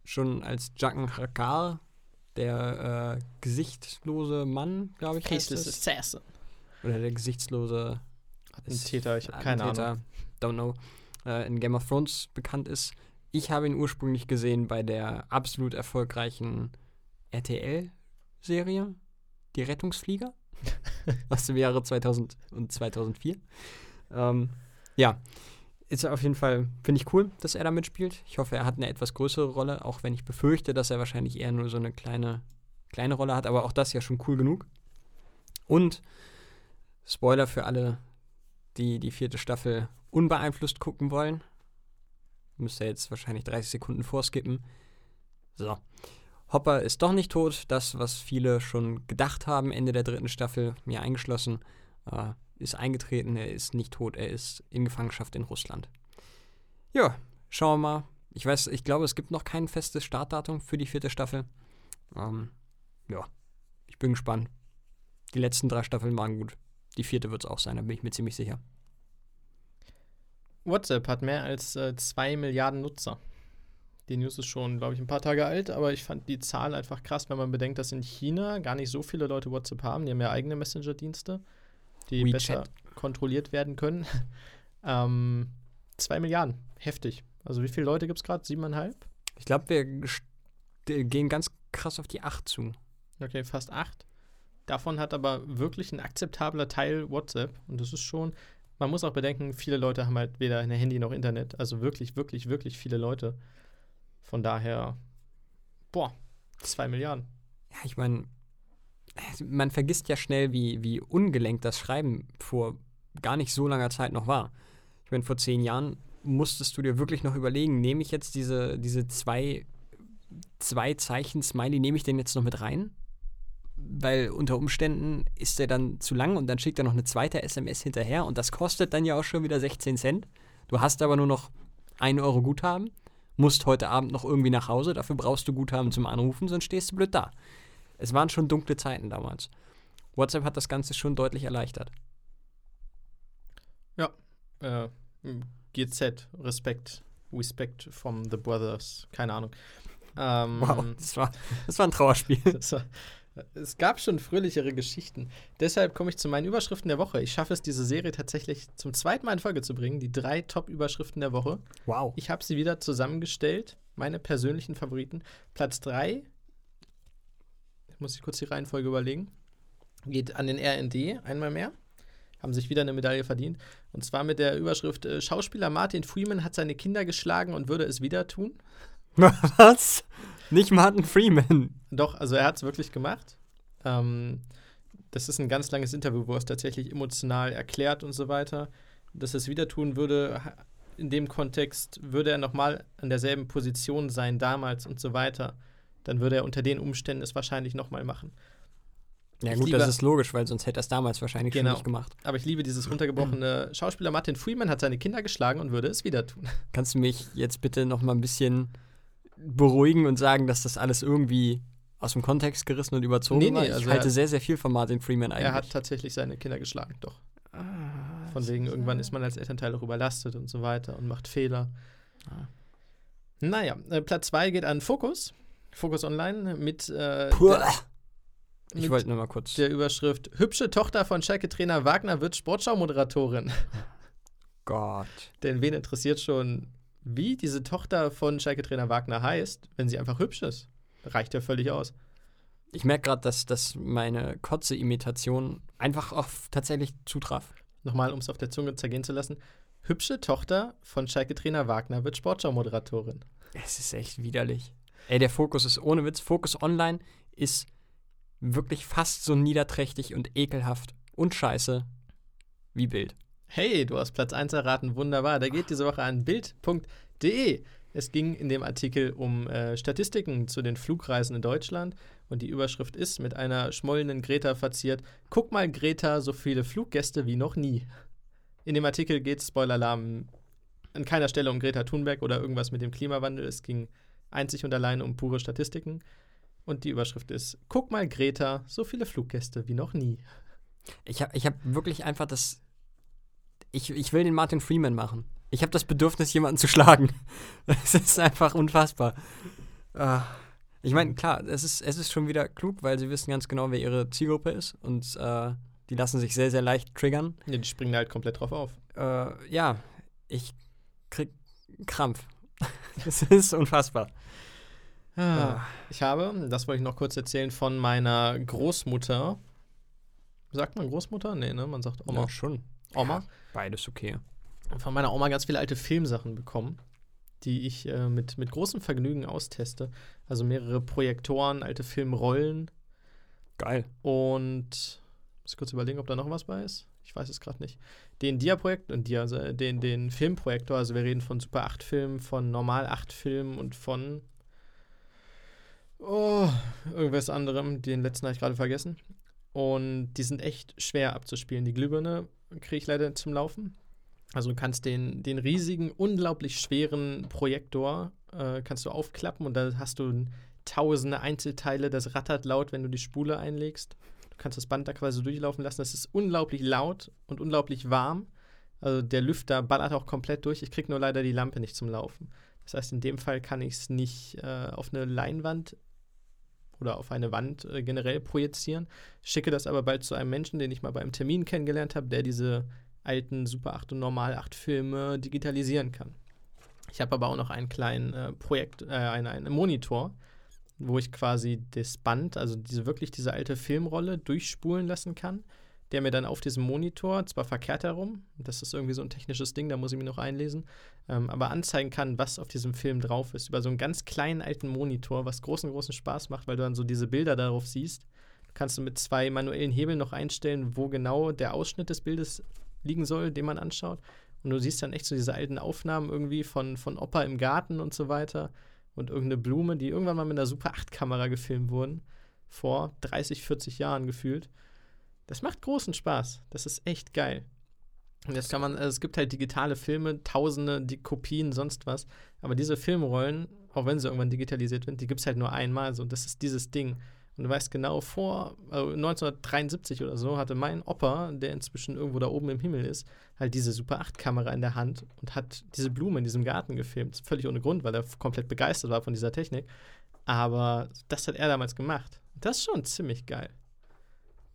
schon als Jacken Hakar, der äh, gesichtslose Mann, glaube ich, Faceless es. Assassin. Oder der gesichtslose Attentäter, ich habe keine Ahnung. Don't know. Äh, in Game of Thrones bekannt ist. Ich habe ihn ursprünglich gesehen bei der absolut erfolgreichen RTL-Serie, Die Rettungsflieger, (laughs) aus dem Jahre 2000 und 2004. Ähm, ja, ist auf jeden Fall, finde ich cool, dass er da mitspielt. Ich hoffe, er hat eine etwas größere Rolle, auch wenn ich befürchte, dass er wahrscheinlich eher nur so eine kleine, kleine Rolle hat, aber auch das ja schon cool genug. Und Spoiler für alle, die die vierte Staffel unbeeinflusst gucken wollen. Müsst ihr jetzt wahrscheinlich 30 Sekunden vorskippen. So. Hopper ist doch nicht tot. Das, was viele schon gedacht haben, Ende der dritten Staffel, mir eingeschlossen, äh, ist eingetreten. Er ist nicht tot. Er ist in Gefangenschaft in Russland. Ja, schauen wir mal. Ich weiß, ich glaube, es gibt noch kein festes Startdatum für die vierte Staffel. Ähm, ja, ich bin gespannt. Die letzten drei Staffeln waren gut. Die vierte wird es auch sein, da bin ich mir ziemlich sicher. WhatsApp hat mehr als äh, 2 Milliarden Nutzer. Die News ist schon, glaube ich, ein paar Tage alt, aber ich fand die Zahl einfach krass, wenn man bedenkt, dass in China gar nicht so viele Leute WhatsApp haben. Die haben ja eigene Messenger-Dienste, die WeChat. besser kontrolliert werden können. (laughs) ähm, zwei Milliarden, heftig. Also wie viele Leute gibt es gerade? Siebeneinhalb? Ich glaube, wir gehen ganz krass auf die 8 zu. Okay, fast acht. Davon hat aber wirklich ein akzeptabler Teil WhatsApp. Und das ist schon, man muss auch bedenken, viele Leute haben halt weder ein Handy noch Internet. Also wirklich, wirklich, wirklich viele Leute. Von daher, boah, zwei Milliarden. Ja, ich meine, man vergisst ja schnell, wie, wie ungelenkt das Schreiben vor gar nicht so langer Zeit noch war. Ich meine, vor zehn Jahren musstest du dir wirklich noch überlegen, nehme ich jetzt diese, diese zwei, zwei Zeichen Smiley, nehme ich den jetzt noch mit rein? Weil unter Umständen ist der dann zu lang und dann schickt er noch eine zweite SMS hinterher und das kostet dann ja auch schon wieder 16 Cent. Du hast aber nur noch 1 Euro Guthaben, musst heute Abend noch irgendwie nach Hause, dafür brauchst du Guthaben zum Anrufen, sonst stehst du blöd da. Es waren schon dunkle Zeiten damals. WhatsApp hat das Ganze schon deutlich erleichtert. Äh, GZ, Respekt, Respect from the Brothers, keine Ahnung. Ähm, Wow, das war, das war ein Trauerspiel. (laughs) Das war, es gab schon fröhlichere Geschichten. Deshalb komme ich zu meinen Überschriften der Woche. Ich schaffe es, diese Serie tatsächlich zum zweiten Mal in Folge zu bringen. Die drei Top-Überschriften der Woche. Wow. Ich habe sie wieder zusammengestellt. Meine persönlichen Favoriten. Platz 3, muss ich kurz die Reihenfolge überlegen, geht an den RND einmal mehr. Haben sich wieder eine Medaille verdient. Und zwar mit der Überschrift: äh, Schauspieler Martin Freeman hat seine Kinder geschlagen und würde es wieder tun. (laughs) Was? Nicht Martin Freeman. Doch, also er hat es wirklich gemacht. Ähm, das ist ein ganz langes Interview, wo er es tatsächlich emotional erklärt und so weiter. Dass er es wieder tun würde, in dem Kontext würde er nochmal an derselben Position sein damals und so weiter. Dann würde er unter den Umständen es wahrscheinlich nochmal machen. Ja, Ich gut, das ist logisch, weil sonst hätte er es damals wahrscheinlich Genau. schon nicht gemacht. Aber ich liebe dieses runtergebrochene (clears throat) Schauspieler Martin Freeman hat seine Kinder geschlagen und würde es wieder tun. Kannst du mich jetzt bitte noch mal ein bisschen beruhigen und sagen, dass das alles irgendwie aus dem Kontext gerissen und überzogen Nee, nee, war? Ich also halte er- sehr, sehr viel von Martin Freeman eigentlich. Er hat tatsächlich seine Kinder geschlagen, doch. Ah, Von wegen, irgendwann ist man als Elternteil auch überlastet und so weiter und macht Fehler. Ah. Naja, äh, Platz 2 geht an Fokus. Fokus Online mit, äh, Ich wollte nur mal kurz. der Überschrift Hübsche Tochter von Schalke-Trainer Wagner wird Sportschau-Moderatorin. (laughs) Gott. Denn wen interessiert schon, wie diese Tochter von Schalke-Trainer Wagner heißt, wenn sie einfach hübsch ist? Reicht ja völlig aus. Ich merke gerade, dass, dass meine Kotze-Imitation einfach auch tatsächlich zutraf. Nochmal, um es auf der Zunge zergehen zu lassen. Hübsche Tochter von Schalke-Trainer Wagner wird Sportschau-Moderatorin. Es ist echt widerlich. Ey, der Fokus ist ohne Witz. Fokus Online ist wirklich fast so niederträchtig und ekelhaft und scheiße wie Bild. Hey, du hast Platz 1 erraten, wunderbar. Der geht diese Woche an bild.de. Es ging in dem Artikel um äh, Statistiken zu den Flugreisen in Deutschland und die Überschrift ist mit einer schmollenden Greta verziert: Guck mal, Greta, so viele Fluggäste wie noch nie. In dem Artikel geht Spoiler-Alarm an keiner Stelle um Greta Thunberg oder irgendwas mit dem Klimawandel. Es ging einzig und allein um pure Statistiken. Und die Überschrift ist: Guck mal, Greta, so viele Fluggäste wie noch nie. Ich habe ich hab wirklich einfach das. Ich, ich will den Martin Freeman machen. Ich habe das Bedürfnis, jemanden zu schlagen. (laughs) Es ist einfach unfassbar. Ah. Ich meine, klar, es ist, es ist schon wieder klug, weil sie wissen ganz genau, wer ihre Zielgruppe ist. Und äh, die lassen sich sehr, sehr leicht triggern. Ja, die springen halt komplett drauf auf. Äh, ja, ich krieg Krampf. (laughs) Das ist unfassbar. Ah. Ich habe, das wollte ich noch kurz erzählen, von meiner Großmutter. Sagt man Großmutter? Nee, ne? Man sagt Oma. Ja, schon. Oma. Beides okay. Von meiner Oma ganz viele alte Filmsachen bekommen, die ich äh, mit, mit großem Vergnügen austeste. Also mehrere Projektoren, alte Filmrollen Geil. und muss kurz überlegen, ob da noch was bei ist. Ich weiß es gerade nicht. Den Dia-Projekt und Dia, also den, den Filmprojektor, also wir reden von Super 8 Filmen, von Normal 8 Filmen und von oh, irgendwas anderem. Den letzten habe ich gerade vergessen. Und die sind echt schwer abzuspielen. Die Glühbirne kriege ich leider zum Laufen. Also du kannst den, den riesigen, unglaublich schweren Projektor äh, kannst du aufklappen und da hast du tausende Einzelteile, das rattert laut, wenn du die Spule einlegst. Du kannst das Band da quasi durchlaufen lassen. Das ist unglaublich laut und unglaublich warm. Also der Lüfter ballert auch komplett durch. Ich kriege nur leider die Lampe nicht zum Laufen. Das heißt, in dem Fall kann ich es nicht äh, auf eine Leinwand oder auf eine Wand äh, generell projizieren. Schicke das aber bald zu einem Menschen, den ich mal beim Termin kennengelernt habe, der diese alten Super 8 und Normal 8 Filme digitalisieren kann. Ich habe aber auch noch einen kleinen äh, Projekt, äh, einen, einen Monitor, wo ich quasi das Band, also diese wirklich diese alte Filmrolle durchspulen lassen kann, der mir dann auf diesem Monitor, zwar verkehrt herum, das ist irgendwie so ein technisches Ding, da muss ich mich noch einlesen, ähm, aber anzeigen kann, was auf diesem Film drauf ist, über so einen ganz kleinen alten Monitor, was großen, großen Spaß macht, weil du dann so diese Bilder darauf siehst. Kannst du mit zwei manuellen Hebeln noch einstellen, wo genau der Ausschnitt des Bildes liegen soll, den man anschaut. Und du siehst dann echt so diese alten Aufnahmen irgendwie von, von Opa im Garten und so weiter und irgendeine Blume, die irgendwann mal mit einer Super 8-Kamera gefilmt wurden, vor 30, 40 Jahren gefühlt. Das macht großen Spaß. Das ist echt geil. Und jetzt kann man, also es gibt halt digitale Filme, tausende die Kopien, sonst was. Aber diese Filmrollen, auch wenn sie irgendwann digitalisiert sind, die gibt es halt nur einmal so. Das ist dieses Ding. Und du weißt genau, vor also 1973 oder so hatte mein Opa, der inzwischen irgendwo da oben im Himmel ist, halt diese Super 8-Kamera in der Hand und hat diese Blume in diesem Garten gefilmt. Völlig ohne Grund, weil er komplett begeistert war von dieser Technik. Aber das hat er damals gemacht. Das ist schon ziemlich geil.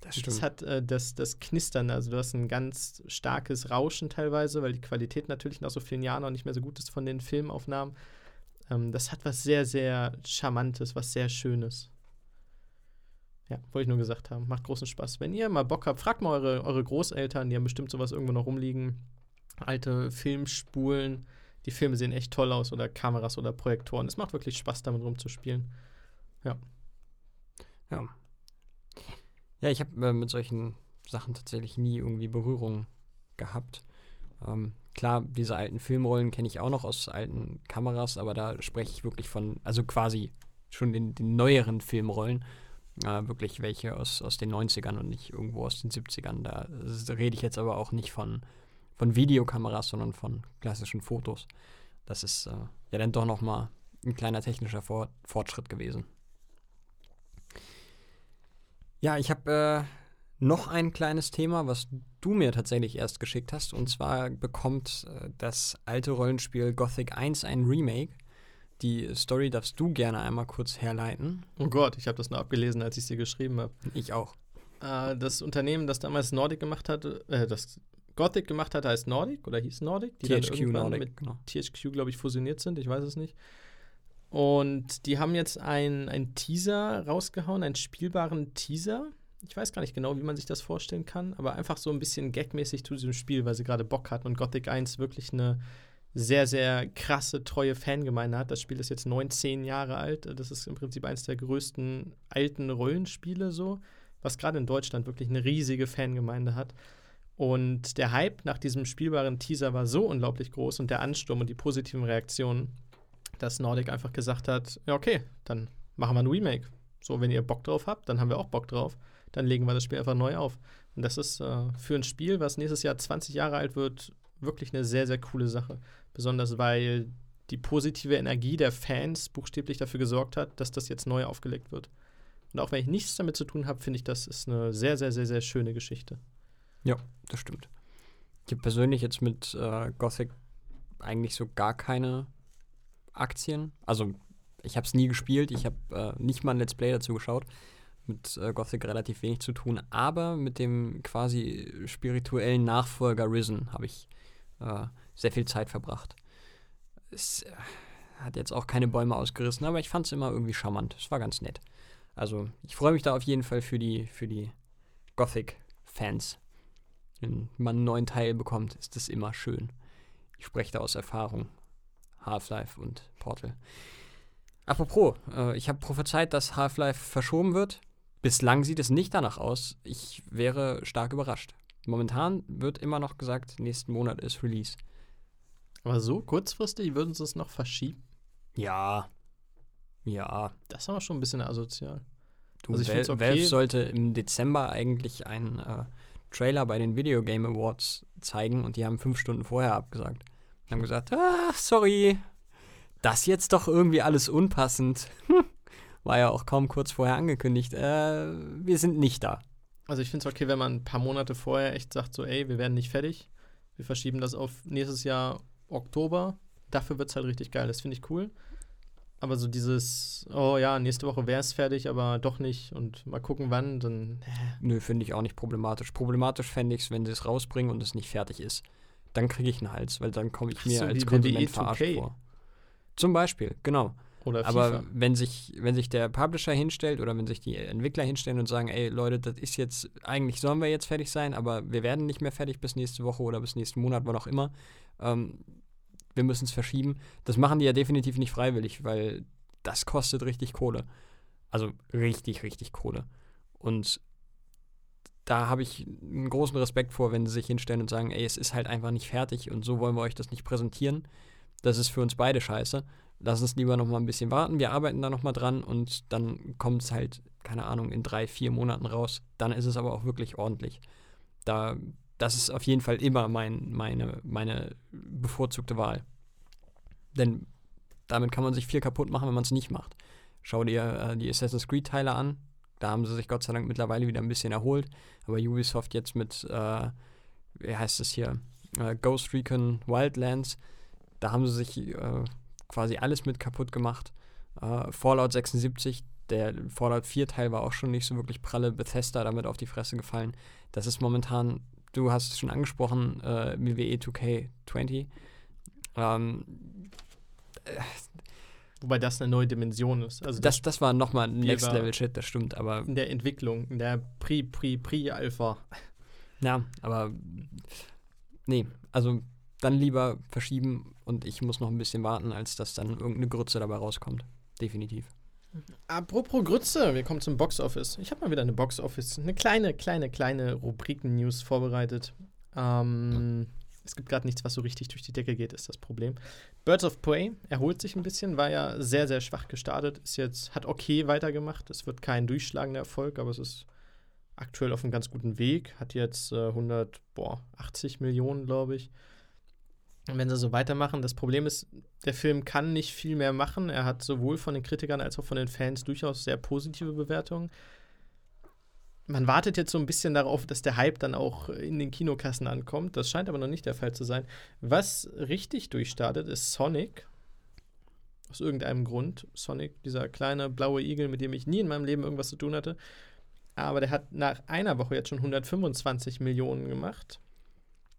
Das, das hat äh, das, das Knistern, also du hast ein ganz starkes Rauschen teilweise, weil die Qualität natürlich nach so vielen Jahren noch nicht mehr so gut ist von den Filmaufnahmen. Ähm, das hat was sehr, sehr Charmantes, was sehr Schönes. Ja, wollte ich nur gesagt haben. Macht großen Spaß. Wenn ihr mal Bock habt, fragt mal eure, eure Großeltern, die haben bestimmt sowas irgendwo noch rumliegen. Alte Filmspulen. Die Filme sehen echt toll aus oder Kameras oder Projektoren. Es macht wirklich Spaß, damit rumzuspielen. Ja. Ja. Ja, ich habe äh, mit solchen Sachen tatsächlich nie irgendwie Berührung gehabt. Ähm, klar, diese alten Filmrollen kenne ich auch noch aus alten Kameras, aber da spreche ich wirklich von, also quasi schon den, den neueren Filmrollen äh, wirklich welche aus, aus den 90ern und nicht irgendwo aus den 70ern. Da rede ich jetzt aber auch nicht von, von Videokameras, sondern von klassischen Fotos. Das ist äh, ja dann doch nochmal ein kleiner technischer Fort Fortschritt gewesen. Ja, ich habe äh, noch ein kleines Thema, was du mir tatsächlich erst geschickt hast. Und zwar bekommt äh, das alte Rollenspiel Gothic 1 ein Remake. Die Story darfst du gerne einmal kurz herleiten. Oh Gott, ich habe das nur abgelesen, als ich sie geschrieben habe. Ich auch. Äh, das Unternehmen, das damals Nordic gemacht hatte, äh, das Gothic gemacht hat, heißt Nordic oder hieß Nordic, die THQ dann Nordic, mit genau. THQ, glaube ich, fusioniert sind, ich weiß es nicht. Und die haben jetzt einen Teaser rausgehauen, einen spielbaren Teaser. Ich weiß gar nicht genau, wie man sich das vorstellen kann, aber einfach so ein bisschen gagmäßig zu diesem Spiel, weil sie gerade Bock hatten und Gothic 1 wirklich eine sehr, sehr krasse, treue Fangemeinde hat. Das Spiel ist jetzt 19 Jahre alt. Das ist im Prinzip eines der größten alten Rollenspiele so, was gerade in Deutschland wirklich eine riesige Fangemeinde hat. Und der Hype nach diesem spielbaren Teaser war so unglaublich groß und der Ansturm und die positiven Reaktionen, dass Nordic einfach gesagt hat, ja okay, dann machen wir ein Remake. So, wenn ihr Bock drauf habt, dann haben wir auch Bock drauf. Dann legen wir das Spiel einfach neu auf. Und das ist äh, für ein Spiel, was nächstes Jahr 20 Jahre alt wird, wirklich eine sehr, sehr coole Sache. Besonders weil die positive Energie der Fans buchstäblich dafür gesorgt hat, dass das jetzt neu aufgelegt wird. Und auch wenn ich nichts damit zu tun habe, finde ich, das ist eine sehr, sehr, sehr, sehr schöne Geschichte. Ja, das stimmt. Ich habe persönlich jetzt mit äh, Gothic eigentlich so gar keine Aktien. Also ich habe es nie gespielt, ich habe äh, nicht mal ein Let's Play dazu geschaut. Mit äh, Gothic relativ wenig zu tun, aber mit dem quasi spirituellen Nachfolger Risen habe ich äh, sehr viel Zeit verbracht. Es äh, hat jetzt auch keine Bäume ausgerissen, aber ich fand es immer irgendwie charmant. Es war ganz nett. Also ich freue mich da auf jeden Fall für die, für die Gothic-Fans. Wenn man einen neuen Teil bekommt, ist das immer schön. Ich spreche da aus Erfahrung. Half-Life und Portal. Apropos, äh, ich habe prophezeit, dass Half-Life verschoben wird. Bislang sieht es nicht danach aus. Ich wäre stark überrascht. Momentan wird immer noch gesagt, nächsten Monat ist Release. Aber so kurzfristig würden sie es noch verschieben? Ja. Ja. Das ist aber schon ein bisschen asozial. Du, also Val okay. Valve sollte im Dezember eigentlich einen äh, Trailer bei den Video Game Awards zeigen und die haben fünf Stunden vorher abgesagt. Haben gesagt, ah, sorry, das jetzt doch irgendwie alles unpassend. War ja auch kaum kurz vorher angekündigt. Äh, wir sind nicht da. Also ich finde es okay, wenn man ein paar Monate vorher echt sagt, so, ey, wir werden nicht fertig. Wir verschieben das auf nächstes Jahr Oktober. Dafür wird es halt richtig geil. Das finde ich cool. Aber so dieses, oh ja, nächste Woche wäre es fertig, aber doch nicht und mal gucken wann, dann. Nö, finde ich auch nicht problematisch. Problematisch fände ich es, wenn sie es rausbringen und es nicht fertig ist. Dann kriege ich einen Hals, weil dann komme ich mir so, als Konsument verarscht 2K. vor. Zum Beispiel, genau. Oder Aber FIFA. wenn sich, wenn sich der Publisher hinstellt oder wenn sich die Entwickler hinstellen und sagen, ey Leute, das ist jetzt, eigentlich sollen wir jetzt fertig sein, aber wir werden nicht mehr fertig bis nächste Woche oder bis nächsten Monat, wann auch immer. Ähm, wir müssen es verschieben. Das machen die ja definitiv nicht freiwillig, weil das kostet richtig Kohle. Also richtig, richtig Kohle. Und da habe ich einen großen Respekt vor, wenn sie sich hinstellen und sagen, ey, es ist halt einfach nicht fertig und so wollen wir euch das nicht präsentieren. Das ist für uns beide scheiße. Lass uns lieber noch mal ein bisschen warten. Wir arbeiten da noch mal dran und dann kommt es halt, keine Ahnung, in drei, vier Monaten raus. Dann ist es aber auch wirklich ordentlich. Da, das ist auf jeden Fall immer mein, meine, meine bevorzugte Wahl. Denn damit kann man sich viel kaputt machen, wenn man es nicht macht. Schau dir äh, die Assassin's Creed-Teile an. Da haben sie sich Gott sei Dank mittlerweile wieder ein bisschen erholt. Aber Ubisoft jetzt mit, äh, wie heißt es hier, äh, Ghost Recon Wildlands, da haben sie sich äh, quasi alles mit kaputt gemacht. Äh, Fallout 76, der Fallout 4-Teil war auch schon nicht so wirklich pralle. Bethesda damit auf die Fresse gefallen. Das ist momentan, du hast es schon angesprochen, äh, WWE 2K20. Ähm, Wobei das eine neue Dimension ist. Also das, das war nochmal Die Next Level Shit, das stimmt, aber in der Entwicklung, in der Pri, Pri, Pri-Alpha. ja, aber nee, also dann lieber verschieben und ich muss noch ein bisschen warten, als dass dann irgendeine Grütze dabei rauskommt. Definitiv. Apropos Grütze, wir kommen zum Boxoffice. Ich habe mal wieder eine Boxoffice, eine kleine, kleine, kleine Rubriken-News vorbereitet. Ähm, es gibt gerade nichts, was so richtig durch die Decke geht, ist das Problem. Birds of Prey erholt sich ein bisschen, war ja sehr, sehr schwach gestartet, ist jetzt, hat okay weitergemacht. Es wird kein durchschlagender Erfolg, aber es ist aktuell auf einem ganz guten Weg. Hat jetzt äh, 180 Millionen, glaube ich. Und wenn sie so weitermachen, das Problem ist, der Film kann nicht viel mehr machen. Er hat sowohl von den Kritikern als auch von den Fans durchaus sehr positive Bewertungen. Man wartet jetzt so ein bisschen darauf, dass der Hype dann auch in den Kinokassen ankommt. Das scheint aber noch nicht der Fall zu sein. Was richtig durchstartet, ist Sonic. Aus irgendeinem Grund. Sonic, dieser kleine blaue Igel, mit dem ich nie in meinem Leben irgendwas zu tun hatte. Aber der hat nach einer Woche jetzt schon 125 Millionen gemacht.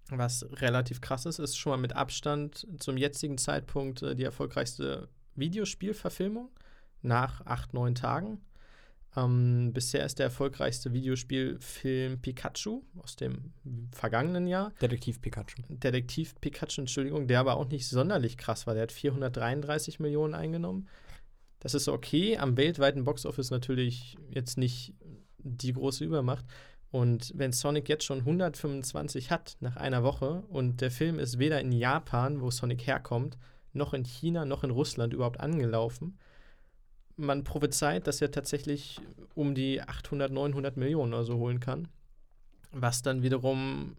Was relativ krass ist, ist schon mal mit Abstand zum jetzigen Zeitpunkt äh, die erfolgreichste Videospielverfilmung nach acht, neun Tagen. Ähm, bisher ist der erfolgreichste Videospielfilm Pikachu aus dem vergangenen Jahr. Detektiv Pikachu. Detektiv Pikachu, Entschuldigung, der aber auch nicht sonderlich krass war. Der hat 433 Millionen eingenommen. Das ist okay. Am weltweiten Boxoffice natürlich jetzt nicht die große Übermacht. Und wenn Sonic jetzt schon 125 hat nach einer Woche und der Film ist weder in Japan, wo Sonic herkommt, noch in China, noch in Russland überhaupt angelaufen, man prophezeit, dass er tatsächlich um die 800, 900 Millionen oder so holen kann. Was dann wiederum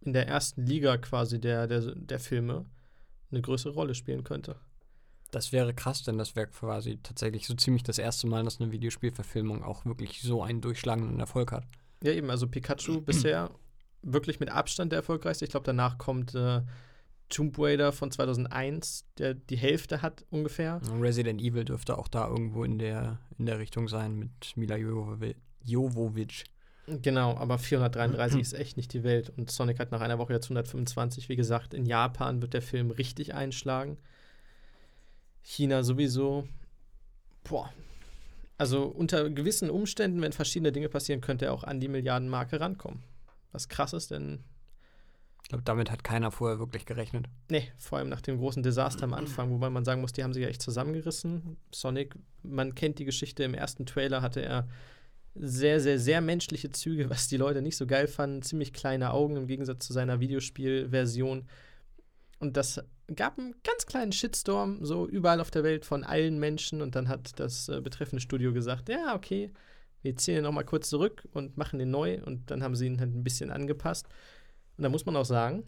in der ersten Liga quasi der, der, der Filme eine größere Rolle spielen könnte. Das wäre krass, denn das wäre quasi tatsächlich so ziemlich das erste Mal, dass eine Videospielverfilmung auch wirklich so einen durchschlagenden Erfolg hat. Ja, eben, also Pikachu (clears throat) bisher wirklich mit Abstand der erfolgreichste. Ich glaube, danach kommt äh, Tomb Raider von 2001, der die Hälfte hat ungefähr. Resident Evil dürfte auch da irgendwo in der, in der Richtung sein mit Mila Jovovi- Jovovich. Genau, aber 433 ist echt nicht die Welt. Und Sonic hat nach einer Woche jetzt 125. Wie gesagt, in Japan wird der Film richtig einschlagen. China sowieso. Boah. Also unter gewissen Umständen, wenn verschiedene Dinge passieren, könnte er auch an die Milliardenmarke rankommen. Was krass ist, denn Ich glaube, damit hat keiner vorher wirklich gerechnet. Nee, vor allem nach dem großen Desaster am Anfang, wobei man sagen muss, die haben sich ja echt zusammengerissen. Sonic, man kennt die Geschichte, im ersten Trailer hatte er sehr, sehr, sehr menschliche Züge, (laughs) was die Leute nicht so geil fanden. Ziemlich kleine Augen im Gegensatz zu seiner Videospielversion. Und das gab einen ganz kleinen Shitstorm, so überall auf der Welt von allen Menschen. Und dann hat das äh, betreffende Studio gesagt: Ja, okay, wir ziehen ihn nochmal kurz zurück und machen den neu. Und dann haben sie ihn halt ein bisschen angepasst. Und da muss man auch sagen,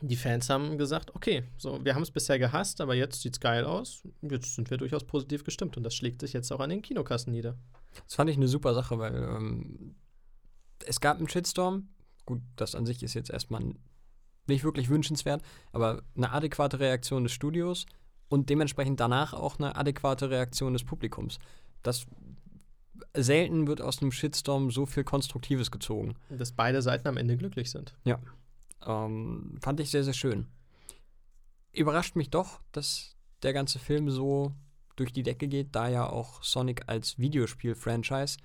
die Fans haben gesagt, okay, so, wir haben es bisher gehasst, aber jetzt sieht's geil aus. Jetzt sind wir durchaus positiv gestimmt und das schlägt sich jetzt auch an den Kinokassen nieder. Das fand ich eine super Sache, weil ähm, es gab einen Shitstorm. Gut, das an sich ist jetzt erstmal nicht wirklich wünschenswert, aber eine adäquate Reaktion des Studios und dementsprechend danach auch eine adäquate Reaktion des Publikums. Das selten wird aus einem Shitstorm so viel Konstruktives gezogen. Dass beide Seiten am Ende glücklich sind. Ähm, fand ich sehr, sehr schön. Überrascht mich doch, dass der ganze Film so durch die Decke geht, da ja auch Sonic als Videospiel-Franchise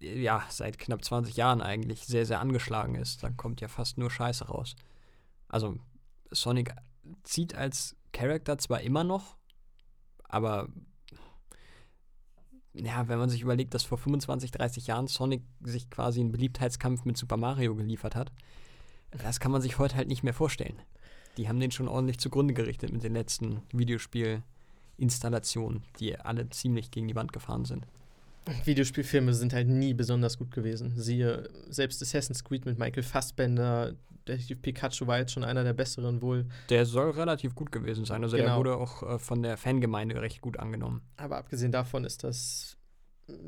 äh, ja seit knapp 20 Jahren eigentlich sehr, sehr angeschlagen ist. Da kommt ja fast nur Scheiße raus. Also Sonic zieht als Charakter zwar immer noch, aber ja, wenn man sich überlegt, dass vor 25, 30 Jahren Sonic sich quasi einen Beliebtheitskampf mit Super Mario geliefert hat, das kann man sich heute halt nicht mehr vorstellen. Die haben den schon ordentlich zugrunde gerichtet mit den letzten Videospielinstallationen, die alle ziemlich gegen die Wand gefahren sind. Videospielfilme sind halt nie besonders gut gewesen. Siehe, selbst Assassin's Creed mit Michael Fassbender, Detective Pikachu war jetzt schon einer der besseren wohl. Der soll relativ gut gewesen sein. Also der Genau. wurde auch äh, von der Fangemeinde recht gut angenommen. Aber abgesehen davon ist das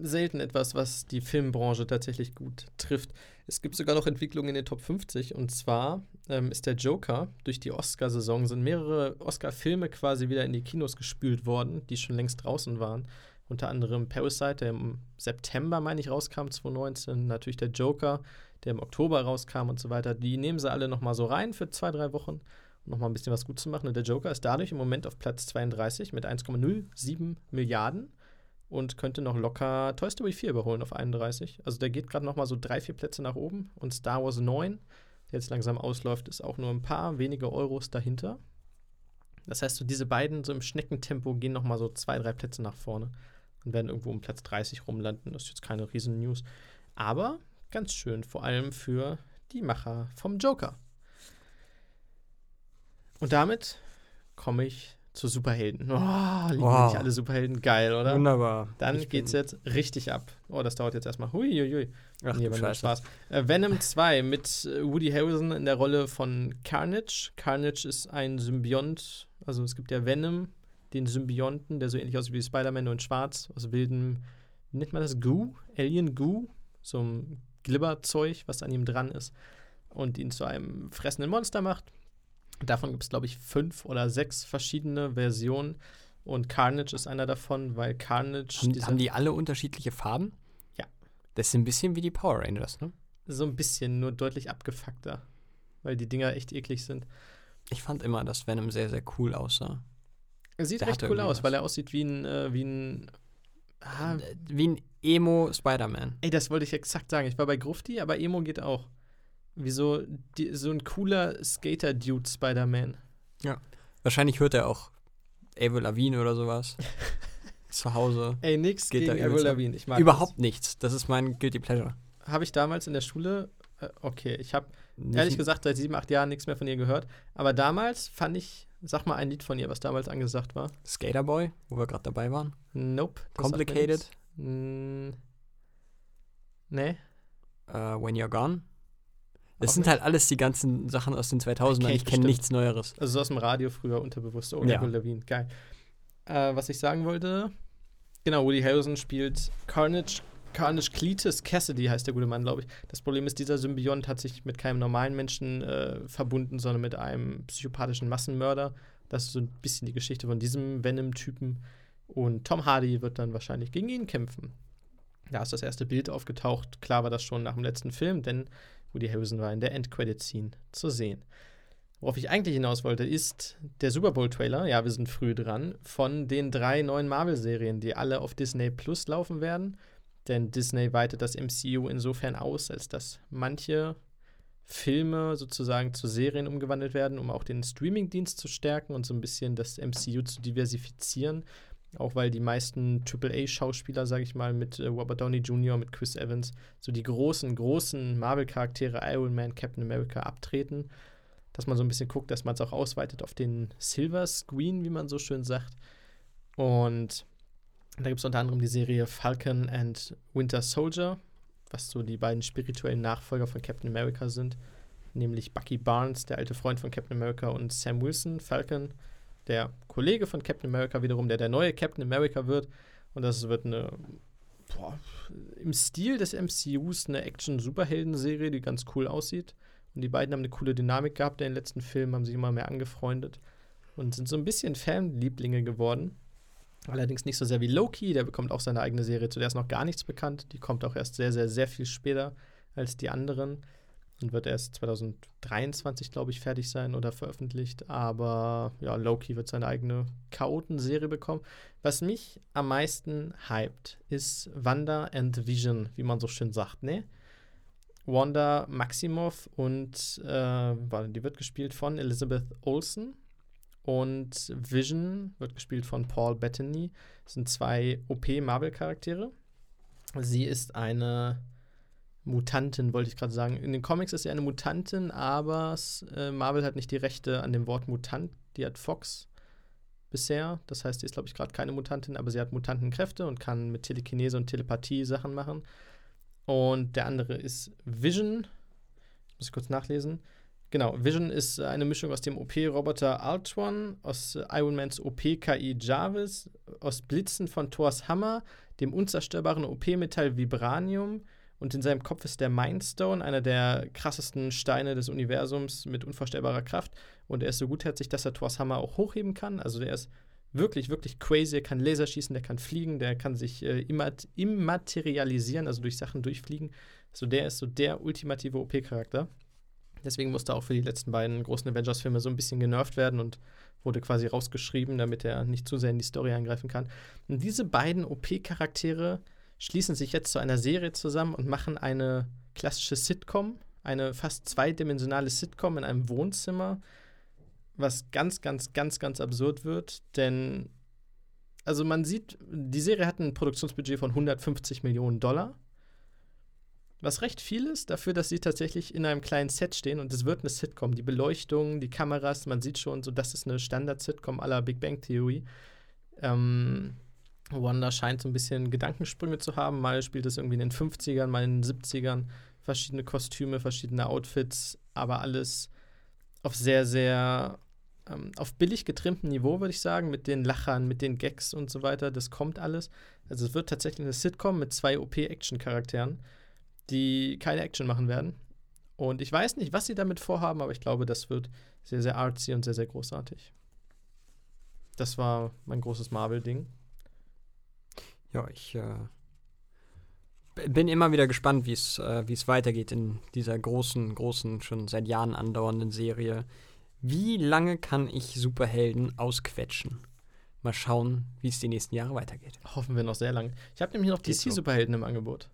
selten etwas, was die Filmbranche tatsächlich gut trifft. Es gibt sogar noch Entwicklungen in den Top 50 und zwar ähm, ist der Joker durch die Oscarsaison sind mehrere Oscar-Filme quasi wieder in die Kinos gespült worden, die schon längst draußen waren. Unter anderem Parasite, der im September, meine ich, rauskam, 2019. Natürlich der Joker, der im Oktober rauskam und so weiter. Die nehmen sie alle nochmal so rein für zwei, drei Wochen, um nochmal ein bisschen was gut zu machen. Und der Joker ist dadurch im Moment auf Platz 32 mit 1,07 Milliarden und könnte noch locker Toy Story 4 überholen auf 31. Also der geht gerade noch mal so drei, vier Plätze nach oben. Und Star Wars 9, der jetzt langsam ausläuft, ist auch nur ein paar wenige Euros dahinter. Das heißt, so diese beiden so im Schneckentempo gehen noch mal so zwei, drei Plätze nach vorne und werden irgendwo um Platz 30 rumlanden. Das ist jetzt keine riesen News. Aber ganz schön, vor allem für die Macher vom Joker. Und damit komme ich zu Superhelden. Oh, lieben Wow. nicht alle Superhelden? Geil, oder? Wunderbar. Dann Ich geht's jetzt richtig ab. Oh, das dauert jetzt erstmal. Huiuiui. Ach, Nee, aber. Spaß. Äh, Venom 2 mit äh, Woody Harrelson in der Rolle von Carnage. Carnage ist ein Symbiont. Also es gibt ja Venom, den Symbionten, der so ähnlich aussieht wie Spider-Man, nur in schwarz, aus wildem, wie nennt man das? Goo? Alien Goo? So ein Glibberzeug, was an ihm dran ist. Und ihn zu einem fressenden Monster macht. Davon gibt es, glaube ich, fünf oder sechs verschiedene Versionen. Und Carnage ist einer davon, weil Carnage Haben, haben die alle unterschiedliche Farben? Ja. Das ist ein bisschen wie die Power Rangers, ne? so ein bisschen, nur deutlich abgefuckter. Weil die Dinger echt eklig sind. Ich fand immer, dass Venom sehr, sehr cool aussah. Er sieht Der recht hatte cool aus, was. weil er aussieht wie ein, äh, wie ein. Ah, Äh, Wie ein Emo-Spider-Man. ey, das wollte ich exakt sagen. Ich war bei Grufti, aber Emo geht auch. Wie so, ein cooler Skater-Dude Spider-Man. Wahrscheinlich hört er auch Avril Lavigne oder sowas. (laughs) Zu Hause. Ey, nix Geht da gegen Avril. Lavigne. Ich mag Überhaupt nichts. Das ist mein Guilty Pleasure. Habe ich damals in der Schule. Äh, okay, ich habe ehrlich gesagt seit sieben, acht Jahren nichts mehr von ihr gehört. Aber damals fand ich. Sag mal ein Lied von ihr, was damals angesagt war. Skaterboy, wo wir gerade dabei waren. Nope. Complicated. Mm, nee. Äh, When You're Gone. Das Auch sind nicht. halt alles die ganzen Sachen aus den 2000ern. Kenn ich kenne nichts Neueres. Also so aus dem Radio früher unterbewusst. Oh, Ja. Lavigne, geil. Äh, was ich sagen wollte, genau, Woody Harrelson spielt Carnage, Carnage Cletus Cassidy heißt der gute Mann, glaube ich. Das Problem ist, dieser Symbiont hat sich mit keinem normalen Menschen äh, verbunden, sondern mit einem psychopathischen Massenmörder. Das ist so ein bisschen die Geschichte von diesem Venom-Typen. Und Tom Hardy wird dann wahrscheinlich gegen ihn kämpfen. Da ist das erste Bild aufgetaucht. Klar war das schon nach dem letzten Film, denn Woody Harrelson war in der Endcredit-Scene zu sehen. Worauf ich eigentlich hinaus wollte, ist der Super Bowl-Trailer, ja, wir sind früh dran, von den drei neuen Marvel-Serien, die alle auf Disney Plus laufen werden. Denn Disney weitet das MCU insofern aus, als dass manche Filme sozusagen zu Serien umgewandelt werden, um auch den Streaming-Dienst zu stärken und so ein bisschen das MCU zu diversifizieren. Auch weil die meisten AAA-Schauspieler, sage ich mal, mit äh, Robert Downey Jr., mit Chris Evans, so die großen, großen Marvel-Charaktere Iron Man, Captain America abtreten. Dass man so ein bisschen guckt, dass man es auch ausweitet auf den Silver Screen, wie man so schön sagt. Und da gibt es unter anderem die Serie Falcon and Winter Soldier, was so die beiden spirituellen Nachfolger von Captain America sind. Nämlich Bucky Barnes, der alte Freund von Captain America, und Sam Wilson, Falcon, der Kollege von Captain America wiederum, der der neue Captain America wird. Und das wird eine, boah, im Stil des MCUs eine Action-Superhelden-Serie, die ganz cool aussieht. Und die beiden haben eine coole Dynamik gehabt in den letzten Filmen, haben sich immer mehr angefreundet und sind so ein bisschen Fanlieblinge geworden. Allerdings nicht so sehr wie Loki, der bekommt auch seine eigene Serie, zu der ist noch gar nichts bekannt. Die kommt auch erst sehr, sehr, sehr viel später als die anderen und wird erst 2023, glaube ich, fertig sein oder veröffentlicht. Aber ja, Loki wird seine eigene Chaoten-Serie bekommen. Was mich am meisten hypt, ist Wanda and Vision, wie man so schön sagt, ne? Wanda Maximoff und äh, die wird gespielt von Elizabeth Olsen. Und Vision wird gespielt von Paul Bettany. Das sind zwei OP-Marvel-Charaktere. Sie ist eine Mutantin, wollte ich gerade sagen. In den Comics ist sie eine Mutantin, aber äh, Marvel hat nicht die Rechte an dem Wort Mutant. Die hat Fox bisher. Das heißt, sie ist, glaube ich, gerade keine Mutantin, aber sie hat Mutantenkräfte und kann mit Telekinese und Telepathie Sachen machen. Und der andere ist Vision. Ich muss kurz nachlesen. Genau, Vision ist eine Mischung aus dem OP-Roboter Ultron, aus Iron Mans OP-KI Jarvis, aus Blitzen von Thors Hammer, dem unzerstörbaren OP-Metall Vibranium und in seinem Kopf ist der Mindstone, einer der krassesten Steine des Universums mit unvorstellbarer Kraft. Und er ist so gutherzig, dass er Thors Hammer auch hochheben kann. Also der ist wirklich, wirklich crazy. Er kann Laser schießen, der kann fliegen, der kann sich äh, immaterialisieren, also durch Sachen durchfliegen. So der ist so der ultimative OP-Charakter. Deswegen musste auch für die letzten beiden großen Avengers-Filme so ein bisschen genervt werden und wurde quasi rausgeschrieben, damit er nicht zu sehr in die Story eingreifen kann. Und diese beiden OP-Charaktere schließen sich jetzt zu einer Serie zusammen und machen eine klassische Sitcom, eine fast zweidimensionale Sitcom in einem Wohnzimmer, was ganz, ganz, ganz, ganz absurd wird, denn also man sieht, die Serie hat ein Produktionsbudget von 150 Millionen Dollar was recht viel ist, dafür, dass sie tatsächlich in einem kleinen Set stehen und es wird eine Sitcom. Die Beleuchtung, die Kameras, man sieht schon, so das ist eine Standard-Sitcom aller Big Bang Theory. Ähm, Wanda scheint so ein bisschen Gedankensprünge zu haben. Mal spielt es irgendwie in den 50ern, mal in den 70ern. Verschiedene Kostüme, verschiedene Outfits, aber alles auf sehr, sehr ähm, auf billig getrimmtem Niveau, würde ich sagen, mit den Lachern, mit den Gags und so weiter. Das kommt alles. Also es wird tatsächlich eine Sitcom mit zwei OP-Action-Charakteren die keine Action machen werden. Und ich weiß nicht, was sie damit vorhaben, aber ich glaube, das wird sehr, sehr artsy und sehr, sehr großartig. Das war mein großes Marvel-Ding. Ja, ich äh, bin immer wieder gespannt, wie äh, es weitergeht in dieser großen, großen, schon seit Jahren andauernden Serie. Wie lange kann ich Superhelden ausquetschen? Mal schauen, wie es die nächsten Jahre weitergeht. Hoffen wir noch sehr lange. Ich habe nämlich noch DC-Superhelden im Angebot.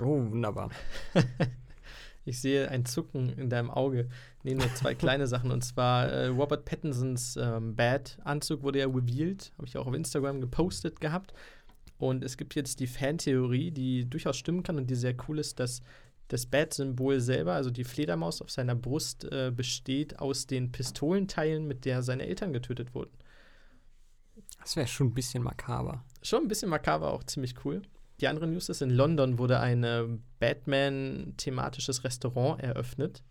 Oh, wunderbar. (laughs) ich sehe ein Zucken in deinem Auge. Nee, nur zwei (laughs) kleine Sachen. Und zwar äh, Robert Pattinsons ähm, Bad-Anzug wurde ja revealed. Habe ich auch auf Instagram gepostet gehabt. Und es gibt jetzt die Fantheorie, die durchaus stimmen kann und die sehr cool ist, dass das Bat-Symbol selber, also die Fledermaus auf seiner Brust, äh, besteht aus den Pistolenteilen, mit der seine Eltern getötet wurden. Das wäre schon ein bisschen makaber. Schon ein bisschen makaber, auch ziemlich cool. Die andere News ist, in London wurde ein äh, Batman-thematisches Restaurant eröffnet.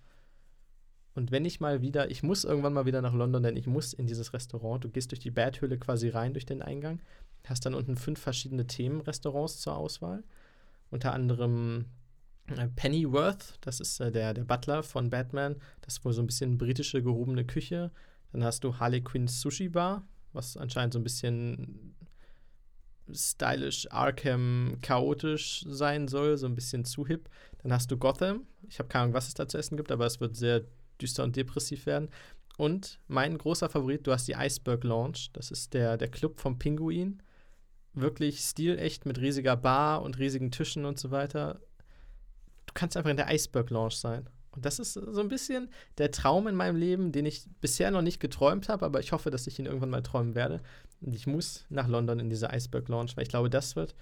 Und wenn ich mal wieder, ich muss irgendwann mal wieder nach London, denn ich muss in dieses Restaurant. Du gehst durch die Bathöhle quasi rein, durch den Eingang, hast dann unten fünf verschiedene Themenrestaurants zur Auswahl. Unter anderem äh, Pennyworth, das ist äh, der, der Butler von Batman. Das ist wohl so ein bisschen britische gehobene Küche. Dann hast du Harley Quinn's Sushi Bar, was anscheinend so ein bisschen stylisch, Arkham, chaotisch sein soll, so ein bisschen zu hip. Dann hast du Gotham. Ich habe keine Ahnung, was es da zu essen gibt, aber es wird sehr düster und depressiv werden. Und mein großer Favorit, du hast die Iceberg Lounge. Das ist der, der Club vom Pinguin. Wirklich stilecht mit riesiger Bar und riesigen Tischen und so weiter. Du kannst einfach in der Iceberg Lounge sein. Und das ist so ein bisschen der Traum in meinem Leben, den ich bisher noch nicht geträumt habe, aber ich hoffe, dass ich ihn irgendwann mal träumen werde. Und ich muss nach London in diese Iceberg Lounge, weil ich glaube, das wird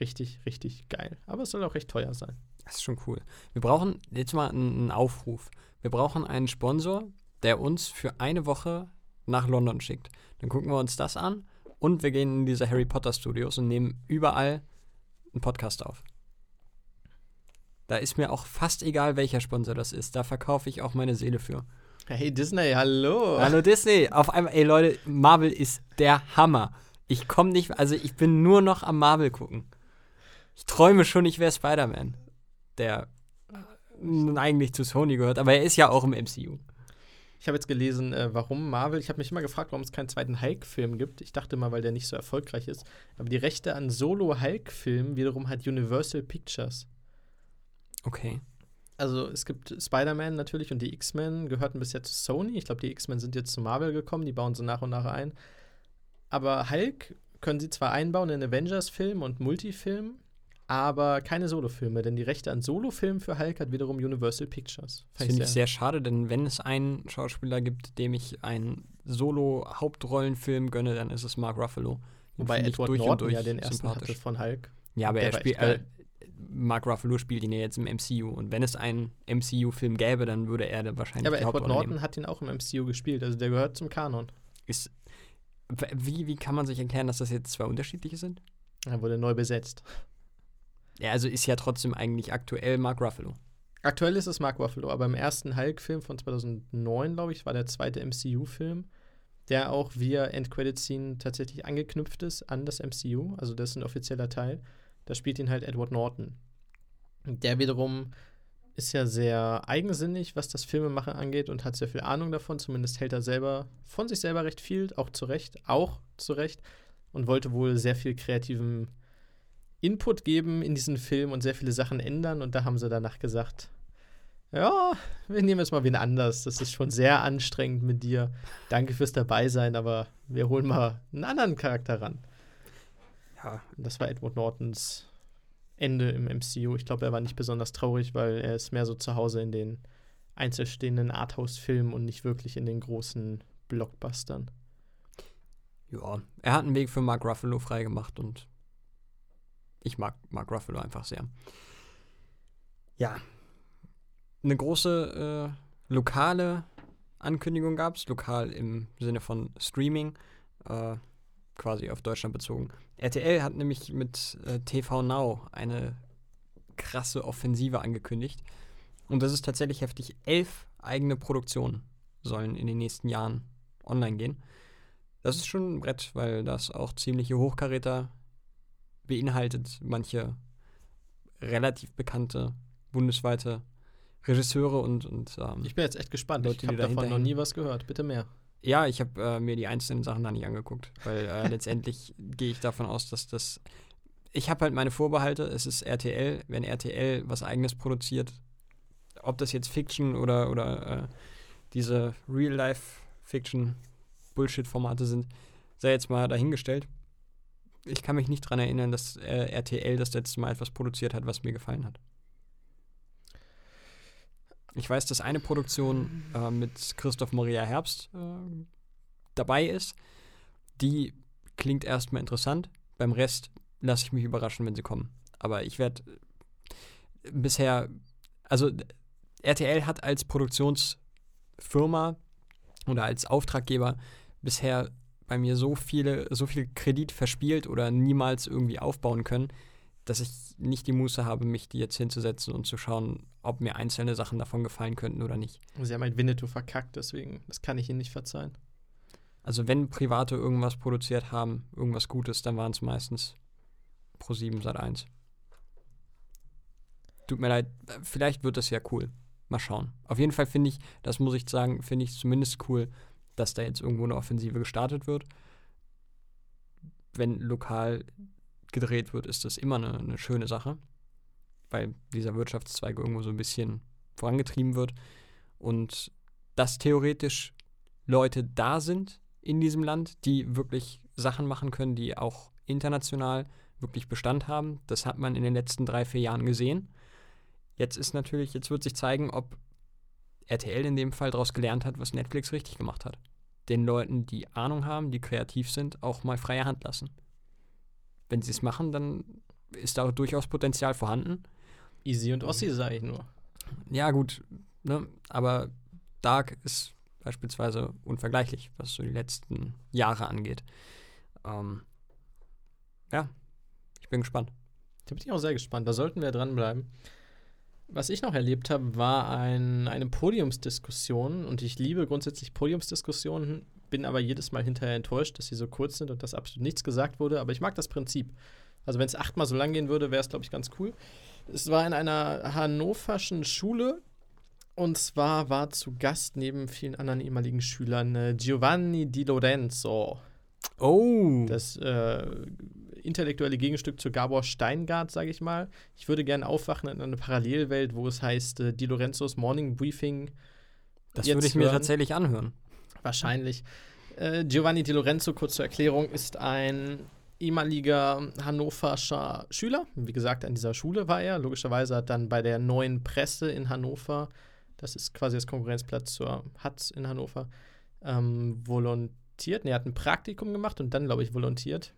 richtig, richtig geil. Aber es soll auch recht teuer sein. Das ist schon cool. Wir brauchen jetzt mal einen Aufruf. Wir brauchen einen Sponsor, der uns für eine Woche nach London schickt. Dann gucken wir uns das an und wir gehen in diese Harry Potter Studios und nehmen überall einen Podcast auf. Da ist mir auch fast egal, welcher Sponsor das ist. Da verkaufe ich auch meine Seele für. Hey Disney, hallo. Hallo Disney. Auf einmal, ey Leute, Marvel ist der Hammer. Ich komme nicht, also ich bin nur noch am Marvel gucken. Ich träume schon, ich wäre Spider-Man. Der eigentlich zu Sony gehört, aber er ist ja auch im MCU. Ich habe jetzt gelesen, äh, warum Marvel. Ich habe mich immer gefragt, warum es keinen zweiten Hulk-Film gibt. Ich dachte mal, weil der nicht so erfolgreich ist. Aber die Rechte an Solo-Hulk-Filmen wiederum hat Universal Pictures. Okay. Also es gibt Spider-Man natürlich und die X-Men gehörten bisher zu Sony. Ich glaube, die X-Men sind jetzt zu Marvel gekommen, die bauen sie nach und nach ein. Aber Hulk können sie zwar einbauen in Avengers-Film und Multifilm, aber keine Solofilme, denn die Rechte an Solofilmen für Hulk hat wiederum Universal Pictures. Das finde ich sehr schade, denn wenn es einen Schauspieler gibt, dem ich einen Solo-Hauptrollenfilm gönne, dann ist es Mark Ruffalo. Den Wobei Edward durch und Norton durch ja den ersten hatte von Hulk. Ja, aber er spielt. Äh, Mark Ruffalo spielt ihn ja jetzt im MCU. Und wenn es einen MCU-Film gäbe, dann würde er da wahrscheinlich Ja, aber Edward Norton nehmen. hat ihn auch im MCU gespielt, also der gehört zum Kanon. Ist, wie, wie kann man sich erklären, dass das jetzt zwei unterschiedliche sind? Er wurde neu besetzt. Ja, also ist ja trotzdem eigentlich aktuell Mark Ruffalo. Aktuell ist es Mark Ruffalo, aber im ersten Hulk-Film von 2009, glaube ich, war der zweite MCU-Film, der auch via Endcredit-Scene tatsächlich angeknüpft ist an das MCU. Also das ist ein offizieller Teil. Da spielt ihn halt Edward Norton. Der wiederum ist ja sehr eigensinnig, was das Filmemachen angeht und hat sehr viel Ahnung davon. Zumindest hält er selber von sich selber recht viel, auch zu Recht, auch zu Recht. Und wollte wohl sehr viel kreativen Input geben in diesen Film und sehr viele Sachen ändern. Und da haben sie danach gesagt, ja, wir nehmen jetzt mal wen anders. Das ist schon sehr anstrengend mit dir. Danke fürs Dabeisein, aber wir holen mal einen anderen Charakter ran. Ja. Das war Edward Nortons Ende im MCU. Ich glaube, er war nicht besonders traurig, weil er ist mehr so zu Hause in den einzelstehenden Arthouse-Filmen und nicht wirklich in den großen Blockbustern. Ja, er hat einen Weg für Mark Ruffalo freigemacht und ich mag Mark Ruffalo einfach sehr. Ja. Eine große äh, lokale Ankündigung gab es, lokal im Sinne von Streaming, äh, quasi auf Deutschland bezogen. RTL hat nämlich mit äh, TV Now eine krasse Offensive angekündigt. Und das ist tatsächlich heftig. Elf eigene Produktionen sollen in den nächsten Jahren online gehen. Das ist schon ein Brett, weil das auch ziemliche Hochkaräter beinhaltet. Manche relativ bekannte bundesweite Regisseure und, und ähm, Ich bin jetzt echt gespannt. Leute, ich die habe davon noch nie was gehört. Bitte mehr. Ja, ich habe äh, mir die einzelnen Sachen da nicht angeguckt, weil äh, (laughs) letztendlich gehe ich davon aus, dass das. Ich habe halt meine Vorbehalte. Es ist RTL. Wenn RTL was Eigenes produziert, ob das jetzt Fiction oder, oder äh, diese Real-Life-Fiction-Bullshit-Formate sind, sei jetzt mal dahingestellt. Ich kann mich nicht dran erinnern, dass äh, RTL das letzte Mal etwas produziert hat, was mir gefallen hat. Ich weiß, dass eine Produktion äh, mit Christoph Maria Herbst äh, dabei ist. Die klingt erstmal interessant. Beim Rest lasse ich mich überraschen, wenn sie kommen. Aber ich werde bisher, also RTL hat als Produktionsfirma oder als Auftraggeber bisher bei mir so viele, so viel Kredit verspielt oder niemals irgendwie aufbauen können, dass ich nicht die Muße habe, mich die jetzt hinzusetzen und zu schauen, ob mir einzelne Sachen davon gefallen könnten oder nicht. Sie haben halt Winnetou verkackt, deswegen, das kann ich Ihnen nicht verzeihen. Also wenn Private irgendwas produziert haben, irgendwas Gutes, dann waren es meistens Pro7 Sat 1. Tut mir leid, vielleicht wird das ja cool. Mal schauen. Auf jeden Fall finde ich, das muss ich sagen, finde ich zumindest cool, dass da jetzt irgendwo eine Offensive gestartet wird. Wenn lokal gedreht wird, ist das immer eine, eine schöne Sache, weil dieser Wirtschaftszweig irgendwo so ein bisschen vorangetrieben wird und dass theoretisch Leute da sind in diesem Land, die wirklich Sachen machen können, die auch international wirklich Bestand haben. Das hat man in den letzten drei, vier Jahren gesehen. Jetzt ist natürlich, jetzt wird sich zeigen, ob RTL in dem Fall daraus gelernt hat, was Netflix richtig gemacht hat. Den Leuten, die Ahnung haben, die kreativ sind, auch mal freie Hand lassen. Wenn sie es machen, dann ist da durchaus Potenzial vorhanden. Easy und Ossi, sage ich nur. Ja, gut, ne? aber Dark ist beispielsweise unvergleichlich, was so die letzten Jahre angeht. Ähm, ja, ich bin gespannt. Da bin ich auch sehr gespannt. Da sollten wir dranbleiben. Was ich noch erlebt habe, war ein, eine Podiumsdiskussion und ich liebe grundsätzlich Podiumsdiskussionen, bin aber jedes Mal hinterher enttäuscht, dass sie so kurz sind und dass absolut nichts gesagt wurde, aber ich mag das Prinzip. Also wenn es achtmal so lang gehen würde, wäre es, glaube ich, ganz cool. Es war in einer hannoverschen Schule und zwar war zu Gast neben vielen anderen ehemaligen Schülern äh, Giovanni Di Lorenzo. Oh. Das äh, intellektuelle Gegenstück zu Gabor Steingart, sage ich mal. Ich würde gerne aufwachen in einer Parallelwelt, wo es heißt äh, Di Lorenzos Morning Briefing. das würde ich mir hören. tatsächlich anhören. Wahrscheinlich. Äh, Giovanni Di Lorenzo, kurz zur Erklärung, ist ein ehemaliger hannoverscher Schüler. Wie gesagt, an dieser Schule war er. Logischerweise hat dann bei der neuen Presse in Hannover, das ist quasi das Konkurrenzplatz zur Hatz in Hannover, ähm, volontiert. Ne, er hat ein Praktikum gemacht und dann, glaube ich, volontiert.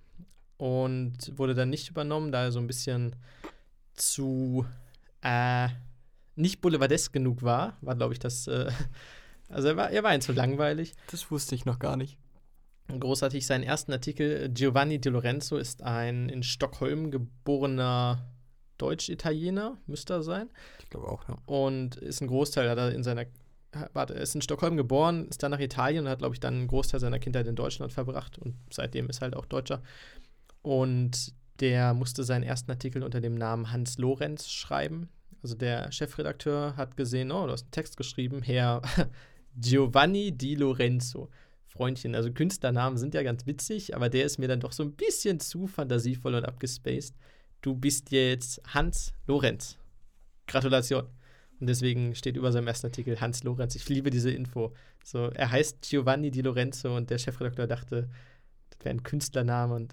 Und wurde dann nicht übernommen, da er so ein bisschen zu äh, nicht boulevardesk genug war. War, glaube ich, das. Äh, also er war, er war ihm zu langweilig. Das wusste ich noch gar nicht. Großartig seinen ersten Artikel. Giovanni Di Lorenzo ist ein in Stockholm geborener Deutsch-Italiener, müsste er sein. Ich glaube auch, ja. Und ist ein Großteil, hat er in seiner, warte, er ist in Stockholm geboren, ist dann nach Italien und hat, glaube ich, dann einen Großteil seiner Kindheit in Deutschland verbracht und seitdem ist er halt auch Deutscher. Und der musste seinen ersten Artikel unter dem Namen Hans Lorenz schreiben. Also der Chefredakteur hat gesehen, oh, du hast einen Text geschrieben, Herr Giovanni Di Lorenzo. Freundchen, also Künstlernamen sind ja ganz witzig, aber der ist mir dann doch so ein bisschen zu fantasievoll und abgespaced. Du bist jetzt Hans Lorenz. Gratulation. Und deswegen steht über seinem ersten Artikel Hans Lorenz. Ich liebe diese Info. So, er heißt Giovanni Di Lorenzo und der Chefredakteur dachte, das wäre ein Künstlername und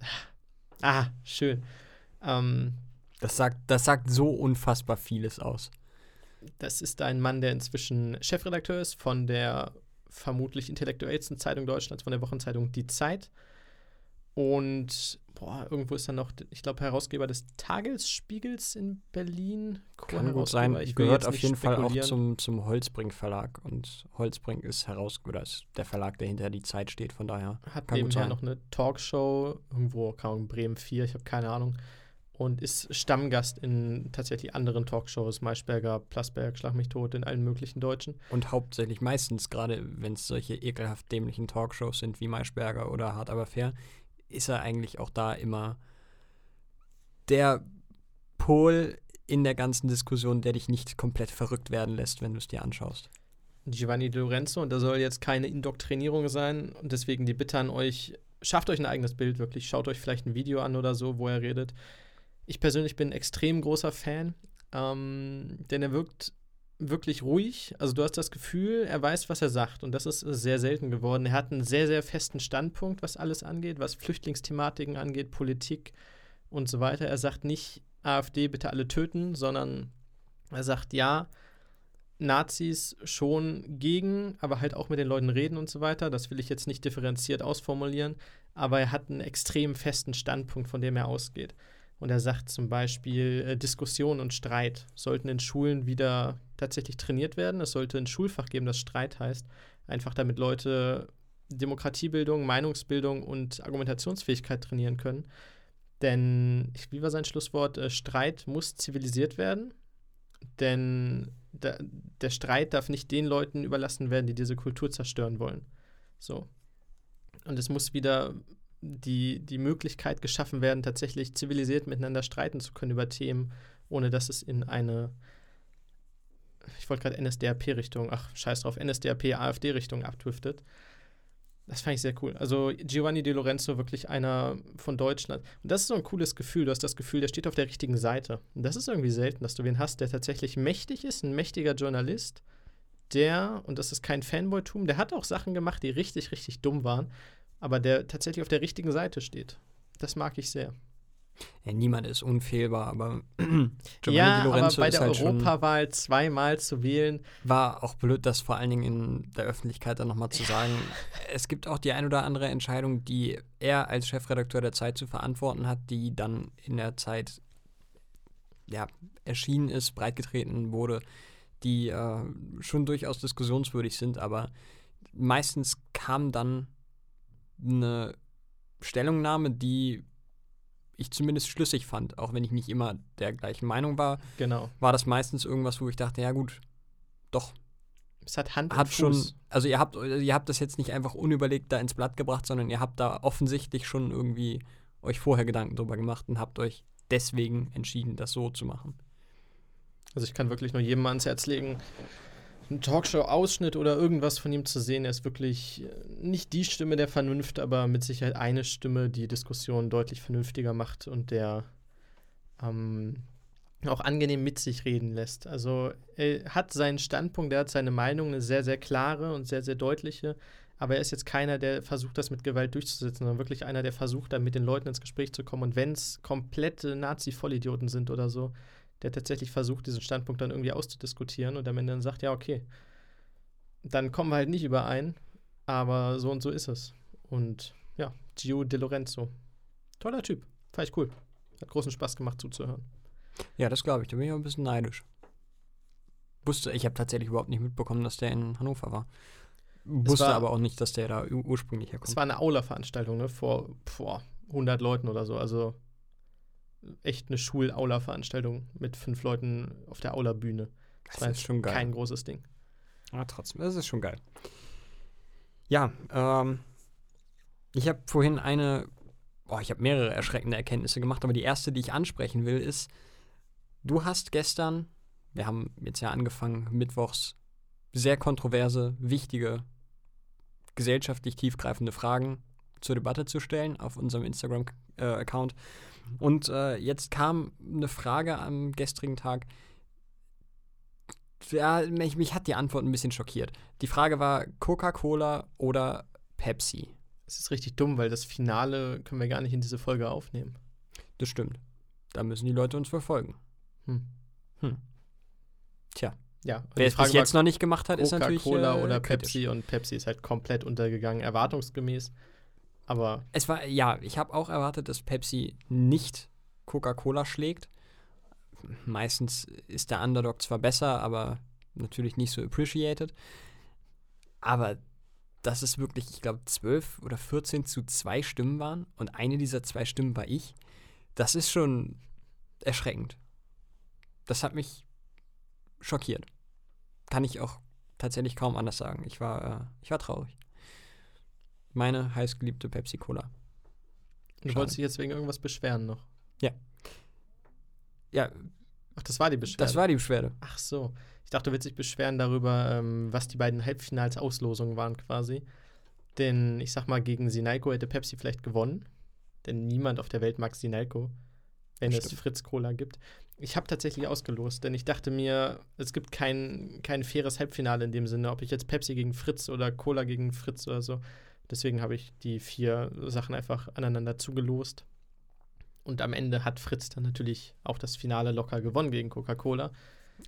ah, schön. Ähm, Das sagt, das sagt so unfassbar vieles aus. Das ist ein Mann, der inzwischen Chefredakteur ist von der vermutlich intellektuellsten Zeitung Deutschlands, von der Wochenzeitung Die Zeit. Und boah, irgendwo ist er noch, ich glaube, Herausgeber des Tagesspiegels in Berlin. Kann gut sein. Ich Gehört auf jeden Fall auch zum, zum Holzbrink Verlag. Und Holzbrink ist heraus oder ist der Verlag, der hinter die Zeit steht. Von daher Hat nebenher noch eine Talkshow, irgendwo, Ahnung, Bremen 4, ich habe keine Ahnung. Und ist Stammgast in tatsächlich anderen Talkshows, Maischberger, Plasberg, Schlag mich tot, in allen möglichen Deutschen. Und hauptsächlich meistens, gerade wenn es solche ekelhaft dämlichen Talkshows sind wie Maischberger oder Hart aber fair, ist er eigentlich auch da immer der Pol in der ganzen Diskussion, der dich nicht komplett verrückt werden lässt, wenn du es dir anschaust. Giovanni Lorenzo und da soll jetzt keine Indoktrinierung sein und deswegen die Bitte an euch, schafft euch ein eigenes Bild wirklich, schaut euch vielleicht ein Video an oder so, wo er redet. Ich persönlich bin ein extrem großer Fan, ähm, denn er wirkt wirklich ruhig. Also du hast das Gefühl, er weiß, was er sagt und das ist sehr selten geworden. Er hat einen sehr, sehr festen Standpunkt, was alles angeht, was Flüchtlingsthematiken angeht, Politik und so weiter. Er sagt nicht, AfD bitte alle töten, sondern er sagt, ja, Nazis schon gegen, aber halt auch mit den Leuten reden und so weiter. Das will ich jetzt nicht differenziert ausformulieren, aber er hat einen extrem festen Standpunkt, von dem er ausgeht. Und er sagt zum Beispiel, äh, Diskussion und Streit sollten in Schulen wieder tatsächlich trainiert werden. Es sollte ein Schulfach geben, das Streit heißt. Einfach damit Leute Demokratiebildung, Meinungsbildung und Argumentationsfähigkeit trainieren können. Denn, wie war sein Schlusswort? Äh, Streit muss zivilisiert werden. Denn der, der Streit darf nicht den Leuten überlassen werden, die diese Kultur zerstören wollen. So. Und es muss wieder die, die Möglichkeit geschaffen werden, tatsächlich zivilisiert miteinander streiten zu können über Themen, ohne dass es in eine, ich wollte gerade NSDAP-Richtung, ach, scheiß drauf, NSDAP-AfD-Richtung abdriftet. Das fand ich sehr cool. Also Giovanni Di Lorenzo, wirklich einer von Deutschland. Und das ist so ein cooles Gefühl. Du hast das Gefühl, der steht auf der richtigen Seite. Und das ist irgendwie selten, dass du wen hast, der tatsächlich mächtig ist, ein mächtiger Journalist, der, und das ist kein Fanboytum, der hat auch Sachen gemacht, die richtig, richtig dumm waren, aber der tatsächlich auf der richtigen Seite steht. Das mag ich sehr. Ja, niemand ist unfehlbar, aber (clears throat) Giovanni ja, Di aber bei der halt Europawahl zweimal zu wählen, war auch blöd, das vor allen Dingen in der Öffentlichkeit dann nochmal zu sagen. Es gibt auch die ein oder andere Entscheidung, die er als Chefredakteur der Zeit zu verantworten hat, die dann in der Zeit ja, erschienen ist, breitgetreten wurde, die äh, schon durchaus diskussionswürdig sind, aber meistens kam dann eine Stellungnahme, die ich zumindest schlüssig fand, auch wenn ich nicht immer der gleichen Meinung war, genau. war das meistens irgendwas, wo ich dachte, ja gut, doch, Es hat Hand hat und schon, also ihr habt, ihr habt das jetzt nicht einfach unüberlegt da ins Blatt gebracht, sondern ihr habt da offensichtlich schon irgendwie euch vorher Gedanken drüber gemacht und habt euch deswegen entschieden, das so zu machen. Also ich kann wirklich nur jedem ans Herz legen, einen Talkshow-Ausschnitt oder irgendwas von ihm zu sehen. Er ist wirklich äh, nicht die Stimme der Vernunft, aber mit Sicherheit eine Stimme, die Diskussionen deutlich vernünftiger macht und der ähm, auch angenehm mit sich reden lässt. Also er hat seinen Standpunkt, er hat seine Meinung, eine sehr, sehr klare und sehr, sehr deutliche. Aber er ist jetzt keiner, der versucht, das mit Gewalt durchzusetzen, sondern wirklich einer, der versucht, dann mit den Leuten ins Gespräch zu kommen. Und wenn es komplette Nazi-Vollidioten sind oder so, der tatsächlich versucht, diesen Standpunkt dann irgendwie auszudiskutieren und am Ende dann sagt, ja, okay, dann kommen wir halt nicht überein, aber so und so ist es. Und ja, Gio De Lorenzo. Toller Typ. Fand ich cool. Hat großen Spaß gemacht zuzuhören. Ja, das glaube ich. Da bin ich auch ein bisschen neidisch. Wusste, ich habe tatsächlich überhaupt nicht mitbekommen, dass der in Hannover war. Wusste war- aber auch nicht, dass der da ur- ursprünglich herkommt. Es war eine Aula-Veranstaltung, ne? Vor, vor 100 Leuten oder so. Also echt eine Schul-Aula-Veranstaltung mit fünf Leuten auf der Aula-Bühne. das war ist schon geil. Kein großes Ding. Aber trotzdem, das ist schon geil. Ja, ähm, ich habe vorhin eine, oh, ich habe mehrere erschreckende Erkenntnisse gemacht, aber die erste, die ich ansprechen will, ist, du hast gestern, wir haben jetzt ja angefangen, mittwochs sehr kontroverse, wichtige, gesellschaftlich tiefgreifende Fragen zur Debatte zu stellen auf unserem Instagram-Account. Und äh, jetzt kam eine Frage am gestrigen Tag, ja, mich, mich hat die Antwort ein bisschen schockiert. Die Frage war Coca-Cola oder Pepsi. Es ist richtig dumm, weil das Finale können wir gar nicht in diese Folge aufnehmen. Das stimmt. Da müssen die Leute uns verfolgen. Hm. Hm. Tja, Ja, wer die es bis jetzt noch nicht gemacht hat, ist natürlich Coca-Cola äh, oder kritisch. Pepsi und Pepsi ist halt komplett untergegangen, erwartungsgemäß. Aber Es war, ja, ich habe auch erwartet, dass Pepsi nicht Coca-Cola schlägt. Meistens ist der Underdog zwar besser, aber natürlich nicht so appreciated. Aber dass es wirklich, ich glaube, 12 oder 14 zu 2 Stimmen waren und eine dieser zwei Stimmen war ich, das ist schon erschreckend. Das hat mich schockiert. Kann ich auch tatsächlich kaum anders sagen. Ich war, äh, ich war traurig. Meine heißgeliebte Pepsi-Cola. du Schade. wolltest dich jetzt wegen irgendwas beschweren noch. Ja, Ach, das war die Beschwerde. das war die Beschwerde. Ach so. Ich dachte, du willst dich beschweren darüber, ähm, was die beiden Halbfinals Auslosungen waren quasi. Denn ich sag mal, gegen Sinalco hätte Pepsi vielleicht gewonnen. Denn niemand auf der Welt mag Sinalco, wenn Das es stimmt. Fritz Cola gibt. Ich habe tatsächlich ausgelost, denn ich dachte mir, es gibt kein, kein faires Halbfinale in dem Sinne, ob ich jetzt Pepsi gegen Fritz oder Cola gegen Fritz oder so. Deswegen habe ich die vier Sachen einfach aneinander zugelost. Und am Ende hat Fritz dann natürlich auch das Finale locker gewonnen gegen Coca-Cola.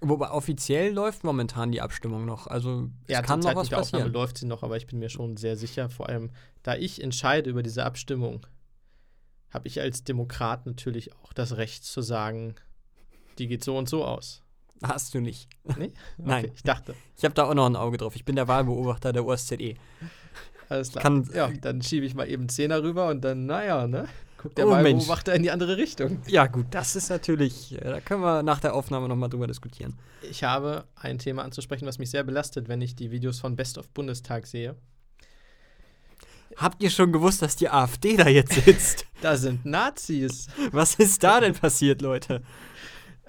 Wobei offiziell läuft momentan die Abstimmung noch. Also es Ja, kann noch was Zeitpunkt der Aufnahme passieren. läuft sie noch, aber ich bin mir schon sehr sicher, vor allem da ich entscheide über diese Abstimmung, habe ich als Demokrat natürlich auch das Recht zu sagen, die geht so und so aus. Hast du nicht. Nee? (laughs) Nein. Okay, ich dachte. Ich habe da auch noch ein Auge drauf. Ich bin der Wahlbeobachter der OSZE. Alles klar. Kann- ja, dann schiebe ich mal eben Zehner rüber und dann, naja, ne? Guckt der Oh, Mensch. Wahlbeobachter in die andere Richtung. Ja, gut, das ist natürlich, äh, da können wir nach der Aufnahme nochmal drüber diskutieren. Ich habe ein Thema anzusprechen, was mich sehr belastet, wenn ich die Videos von Best of Bundestag sehe. Habt ihr schon gewusst, dass die AfD da jetzt sitzt? Da sind Nazis. was ist da denn passiert, Leute?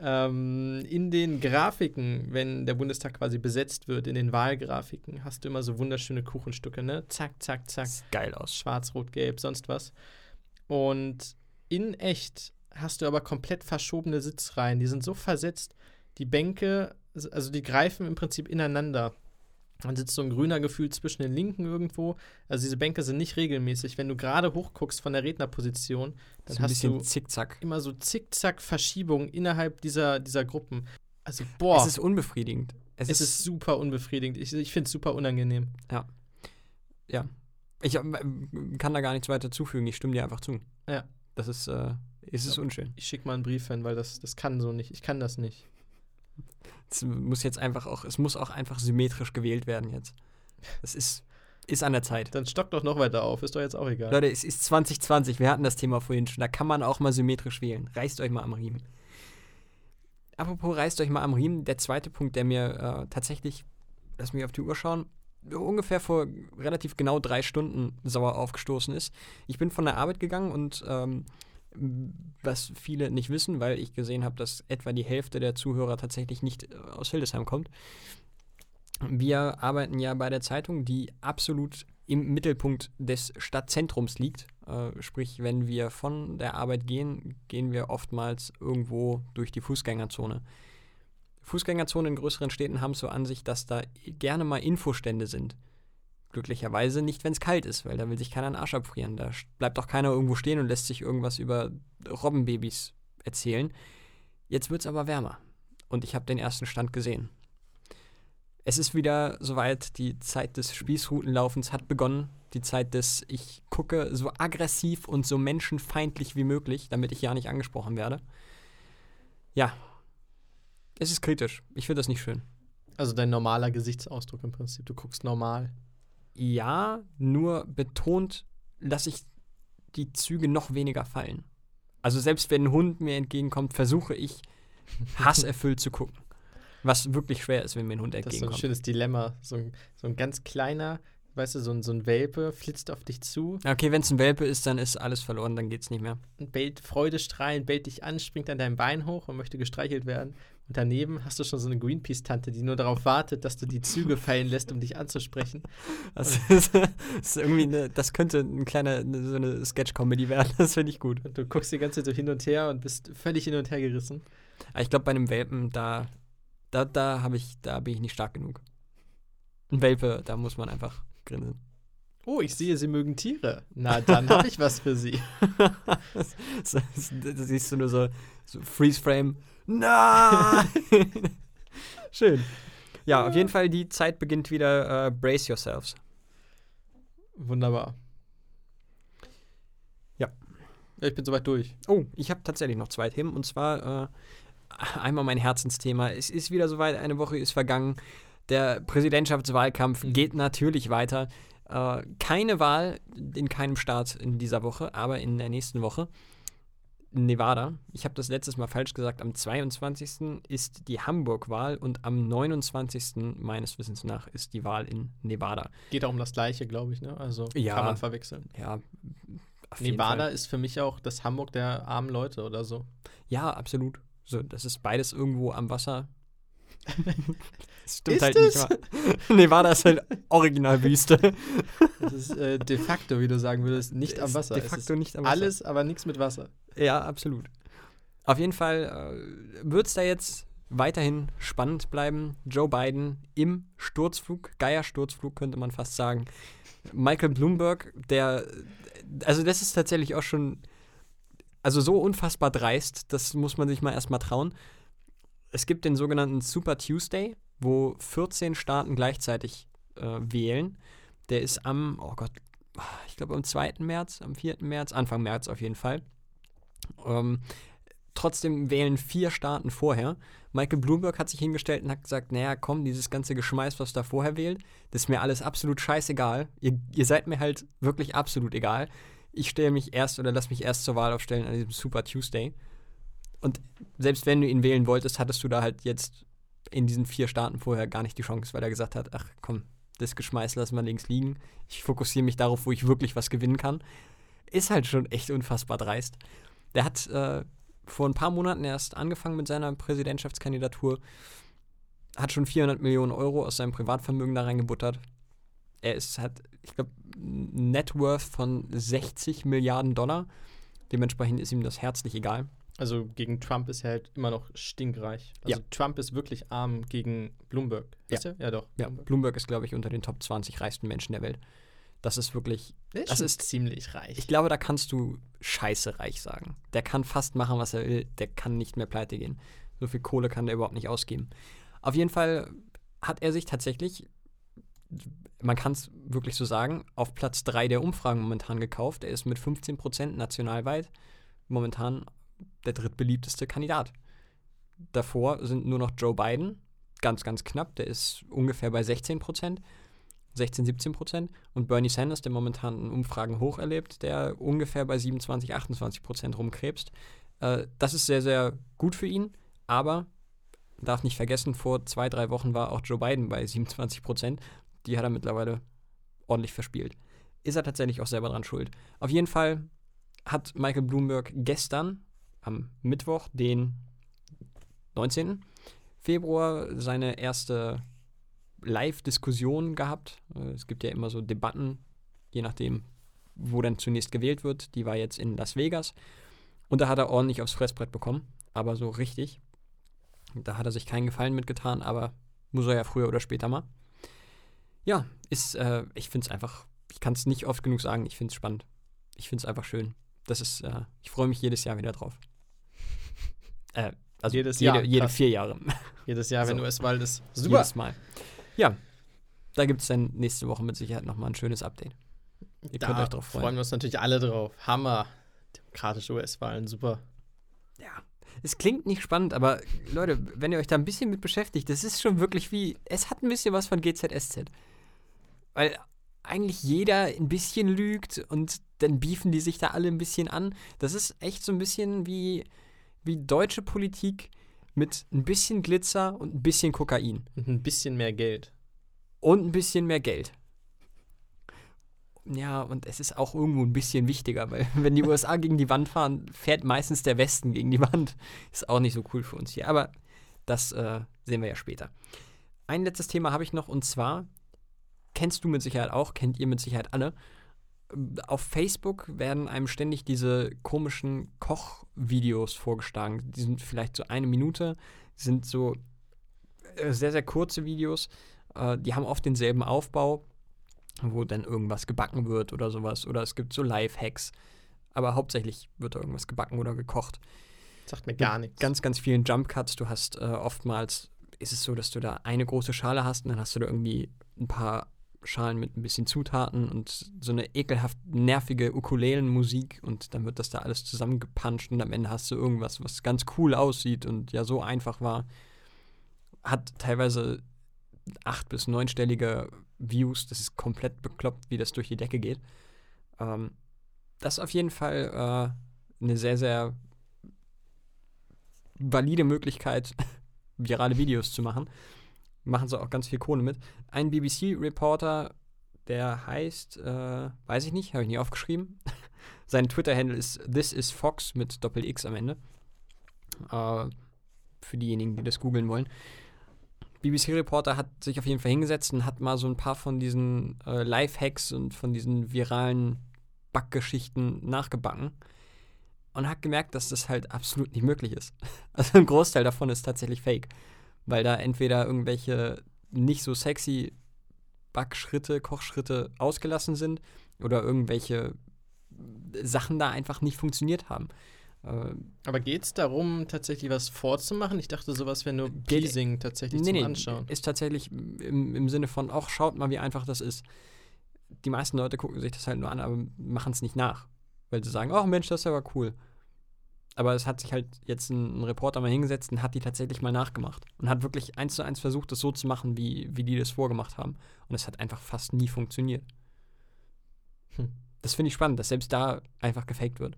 Ähm, in den Grafiken, wenn der Bundestag quasi besetzt wird, in den Wahlgrafiken, hast du immer so wunderschöne Kuchenstücke, ne? Zack, zack, zack. Sieht geil aus. Schwarz, Rot, Gelb, sonst was. Und in echt hast du aber komplett verschobene Sitzreihen. Die sind so versetzt, die Bänke, also die greifen im Prinzip ineinander. Dann sitzt so ein grüner Gefühl zwischen den Linken irgendwo. Also diese Bänke sind nicht regelmäßig. Wenn du gerade hochguckst von der Rednerposition, dann so hast du zickzack. immer so Zickzack-Verschiebungen innerhalb dieser, dieser Gruppen. Also, boah, Es ist unbefriedigend. Es, es ist, ist super unbefriedigend. Ich, ich finde es super unangenehm. ich äh, kann da gar nichts weiter zufügen. Ich stimme dir einfach zu. Ja. Das ist, äh, es ist Ja. unschön. Ich schicke mal einen Brief hin, weil das, das kann so nicht. Ich kann das nicht. Es muss jetzt einfach auch, es muss auch einfach symmetrisch gewählt werden jetzt. Es ist, ist an der Zeit. Dann stock doch noch weiter auf. Ist doch jetzt auch egal. Leute, es ist 2020, wir hatten das Thema vorhin schon, da kann man auch mal symmetrisch wählen. Reißt euch mal am Riemen. Apropos reißt euch mal am Riemen, der zweite Punkt, der mir äh, tatsächlich, lass mich auf die Uhr schauen, ungefähr vor relativ genau drei Stunden sauer aufgestoßen ist. Ich bin von der Arbeit gegangen und ähm, was viele nicht wissen, weil ich gesehen habe, dass etwa die Hälfte der Zuhörer tatsächlich nicht äh, aus Hildesheim kommt. Wir arbeiten ja bei der Zeitung, die absolut im Mittelpunkt des Stadtzentrums liegt. Äh, sprich, wenn wir von der Arbeit gehen, gehen wir oftmals irgendwo durch die Fußgängerzone. Fußgängerzonen in größeren Städten haben es so an sich, dass da gerne mal Infostände sind. Glücklicherweise nicht, wenn es kalt ist, weil da will sich keiner einen Arsch abfrieren. Da bleibt auch keiner irgendwo stehen und lässt sich irgendwas über Robbenbabys erzählen. Jetzt wird es aber wärmer. Und ich habe den ersten Stand gesehen. Es ist wieder soweit, die Zeit des Spießrutenlaufens hat begonnen. Die Zeit des Ich gucke so aggressiv und so menschenfeindlich wie möglich, damit ich ja nicht angesprochen werde. Ja, es ist kritisch. Ich finde das nicht schön. Also dein normaler Gesichtsausdruck im Prinzip. Du guckst normal. Ja, nur betont, dass ich die Züge noch weniger fallen. Also selbst wenn ein Hund mir entgegenkommt, versuche ich hasserfüllt zu gucken. Was wirklich schwer ist, wenn mir ein Hund Das ist so ein entgegenkommt. schönes Dilemma. So ein, so ein ganz kleiner, weißt du, so ein, so ein Welpe flitzt auf dich zu Okay, wenn es ein Welpe ist, dann ist alles verloren, dann geht's nicht mehr. und bellt freudestrahlend, bellt dich an, springt an deinem Bein hoch und möchte gestreichelt werden. Und daneben hast du schon so eine Greenpeace-Tante, die nur darauf wartet, dass du die Züge fallen lässt, um dich anzusprechen. Das ist, das ist irgendwie eine, das könnte ein kleiner, eine, so eine Sketch-Comedy werden. Das finde ich gut. Und du guckst die ganze Zeit so hin und her und bist völlig hin und her gerissen. Aber ich glaube, bei einem Welpen, da, da, da habe ich, da bin ich nicht stark genug. Ein Welpe, da muss man einfach grinsen. Oh, ich sehe, Sie mögen Tiere. Na, dann habe ich was für Sie. (laughs) so, da siehst du nur so, so Freeze-Frame. Nein! (laughs) Schön. Ja, auf jeden Fall, die Zeit beginnt wieder. Äh, brace yourselves. Wunderbar. Ja. Ja, ich bin soweit durch. Oh, ich habe tatsächlich noch zwei Themen. Und zwar äh, einmal mein Herzensthema. Es ist wieder soweit, eine Woche ist vergangen. Der Präsidentschaftswahlkampf Mhm. geht natürlich weiter. Äh, keine Wahl in keinem Staat in dieser Woche, aber in der nächsten Woche. Nevada. Ich habe das letztes Mal falsch gesagt. Am 22. ist die Hamburg-Wahl und am 29. meines Wissens nach ist die Wahl in Nevada. Geht auch um das Gleiche, glaube ich, ne? Also Ja. kann man verwechseln. Ja, Nevada ist für mich auch das Hamburg der armen Leute oder so. Ja, absolut. So, das ist beides irgendwo am Wasser. Das stimmt Ist halt es? nicht mal. Nevada ist halt Originalwüste. Das ist äh, de facto, wie du sagen würdest, nicht am Ist Wasser. De facto nicht am Wasser. alles, aber nichts mit Wasser. Ja, absolut. Auf jeden Fall äh, wird es da jetzt weiterhin spannend bleiben. Joe Biden im Sturzflug, Geiersturzflug könnte man fast sagen. Michael Bloomberg, der, also das ist tatsächlich auch schon, also so unfassbar dreist, das muss man sich mal erstmal trauen. Es gibt den sogenannten Super Tuesday, wo 14 Staaten gleichzeitig äh, wählen. Der ist am, oh Gott, ich glaube am 2. März, am 4. März, Anfang März auf jeden Fall. Ähm, trotzdem wählen vier Staaten vorher. Michael Bloomberg hat sich hingestellt und hat gesagt, naja, komm, dieses ganze Geschmeiß, was da vorher wählt, das ist mir alles absolut scheißegal. Ihr, ihr seid mir halt wirklich absolut egal. Ich stelle mich erst oder lass mich erst zur Wahl aufstellen an diesem Super Tuesday. Und selbst wenn du ihn wählen wolltest, hattest du da halt jetzt in diesen vier Staaten vorher gar nicht die Chance, weil er gesagt hat, ach komm, das Geschmeiß lassen wir links liegen. Ich fokussiere mich darauf, wo ich wirklich was gewinnen kann. Ist halt schon echt unfassbar dreist. Der hat äh, vor ein paar Monaten erst angefangen mit seiner Präsidentschaftskandidatur, hat schon 400 Millionen Euro aus seinem Privatvermögen da reingebuttert. Er ist, hat, ich glaube, Net Worth von 60 Milliarden Dollar. Dementsprechend ist ihm das herzlich egal. Also gegen Trump ist er halt immer noch stinkreich. Also Ja. Trump ist wirklich arm gegen Bloomberg. Ist er? Ja, doch. Ja, Bloomberg. Bloomberg ist, glaube ich, unter den Top 20 reichsten Menschen der Welt. Das ist wirklich, Der ist das ist- ziemlich reich. ich glaube, da kannst du scheiße reich sagen. Der kann fast machen, was er will. Der kann nicht mehr pleite gehen. So viel Kohle kann der überhaupt nicht ausgeben. Auf jeden Fall hat er sich tatsächlich, man kann es wirklich so sagen, auf Platz 3 der Umfragen momentan gekauft. Er ist mit 15% nationalweit momentan der drittbeliebteste Kandidat. Davor sind nur noch Joe Biden, ganz, ganz knapp. Der ist ungefähr bei 16%. 16, 17 Prozent. Und Bernie Sanders, der momentan in Umfragen hoch erlebt, der ungefähr bei 27, 28 Prozent rumkrebst. Äh, das ist sehr, sehr gut für ihn, aber darf nicht vergessen, vor zwei, drei Wochen war auch Joe Biden bei 27 Prozent. Die hat er mittlerweile ordentlich verspielt. Ist er tatsächlich auch selber dran schuld. Auf jeden Fall hat Michael Bloomberg gestern, am Mittwoch, den 19. Februar, seine erste Live-Diskussion gehabt. Äh, Es gibt ja immer so Debatten, je nachdem, wo dann zunächst gewählt wird. Die war jetzt in Las Vegas. Und da hat er ordentlich aufs Fressbrett bekommen, aber so richtig. Da hat er sich keinen Gefallen mitgetan, aber muss er ja früher oder später mal. Ja, ist, äh, ich finde es einfach, ich kann es nicht oft genug sagen, ich finde es spannend. Ich finde es einfach schön. Das ist, äh, ich freue mich jedes Jahr wieder drauf. Äh, also Jedes jede, Jahr, jede krass. vier Jahre. (laughs) Jedes Jahr, wenn So. US-Wahl ist. Super. Jedes Mal. Ja, da gibt es dann nächste Woche mit Sicherheit nochmal ein schönes Update. Ihr da könnt euch drauf freuen. freuen wir uns natürlich alle drauf. Hammer. Demokratische US-Wahlen, super. Ja, es klingt nicht spannend, aber Leute, wenn ihr euch da ein bisschen mit beschäftigt, das ist schon wirklich wie, es hat ein bisschen was von GZSZ. Weil eigentlich jeder ein bisschen lügt und dann beefen die sich da alle ein bisschen an. Das ist echt so ein bisschen wie, wie deutsche Politik mit ein bisschen Glitzer und ein bisschen Kokain. Und ein bisschen mehr Geld. Und ein bisschen mehr Geld. Ja, und es ist auch irgendwo ein bisschen wichtiger, weil (laughs) wenn die USA gegen die Wand fahren, fährt meistens der Westen gegen die Wand. Ist auch nicht so cool für uns hier. Aber das äh, sehen wir ja später. Ein letztes Thema habe ich noch und zwar, kennst du mit Sicherheit auch, kennt ihr mit Sicherheit alle. Auf Facebook werden einem ständig diese komischen Kochvideos vorgeschlagen. Die sind vielleicht so eine Minute, sind so äh, sehr, sehr kurze Videos. Äh, die haben oft denselben Aufbau, wo dann irgendwas gebacken wird oder sowas. Oder es gibt so Live-Hacks. Aber hauptsächlich wird da irgendwas gebacken oder gekocht. Sagt mir gar nichts. Ganz, ganz vielen Jump-Cuts. Du hast äh, oftmals, ist es so, dass du da eine große Schale hast und dann hast du da irgendwie ein paar Schalen mit ein bisschen Zutaten und so eine ekelhaft nervige Ukulelenmusik und dann wird das da alles zusammengepanscht und am Ende hast du irgendwas, was ganz cool aussieht und ja so einfach war. Hat teilweise acht- bis neunstellige Views. Das ist komplett bekloppt, wie das durch die Decke geht. Ähm, das ist auf jeden Fall äh, eine sehr, sehr valide Möglichkeit, (laughs) virale Videos zu machen. Machen sie auch ganz viel Kohle mit. Ein BBC-Reporter, der heißt, äh, weiß ich nicht, habe ich nie aufgeschrieben. (laughs) Sein Twitter-Handle ist This is Fox mit Doppel-X am Ende. Äh, für diejenigen, die das googeln wollen. BBC-Reporter hat sich auf jeden Fall hingesetzt und hat mal so ein paar von diesen äh, Live-Hacks und von diesen viralen Backgeschichten nachgebacken und hat gemerkt, dass das halt absolut nicht möglich ist. (laughs) Also ein Großteil davon ist tatsächlich fake, weil da entweder irgendwelche nicht so sexy Backschritte, Kochschritte ausgelassen sind oder irgendwelche Sachen da einfach nicht funktioniert haben. Äh, Aber geht es darum, tatsächlich was vorzumachen? Ich dachte, sowas wäre nur Pleasing tatsächlich nee, zum nee, Anschauen. ist tatsächlich im, im Sinne von, auch schaut mal, wie einfach das ist. Die meisten Leute gucken sich das halt nur an, aber machen es nicht nach. Weil sie sagen, oh Mensch, das ist aber cool. Aber es hat sich halt jetzt ein, ein Reporter mal hingesetzt und hat die tatsächlich mal nachgemacht. Und hat wirklich eins zu eins versucht, das so zu machen, wie, wie die das vorgemacht haben. Und es hat einfach fast nie funktioniert. Hm. Das finde ich spannend, dass selbst da einfach gefaked wird.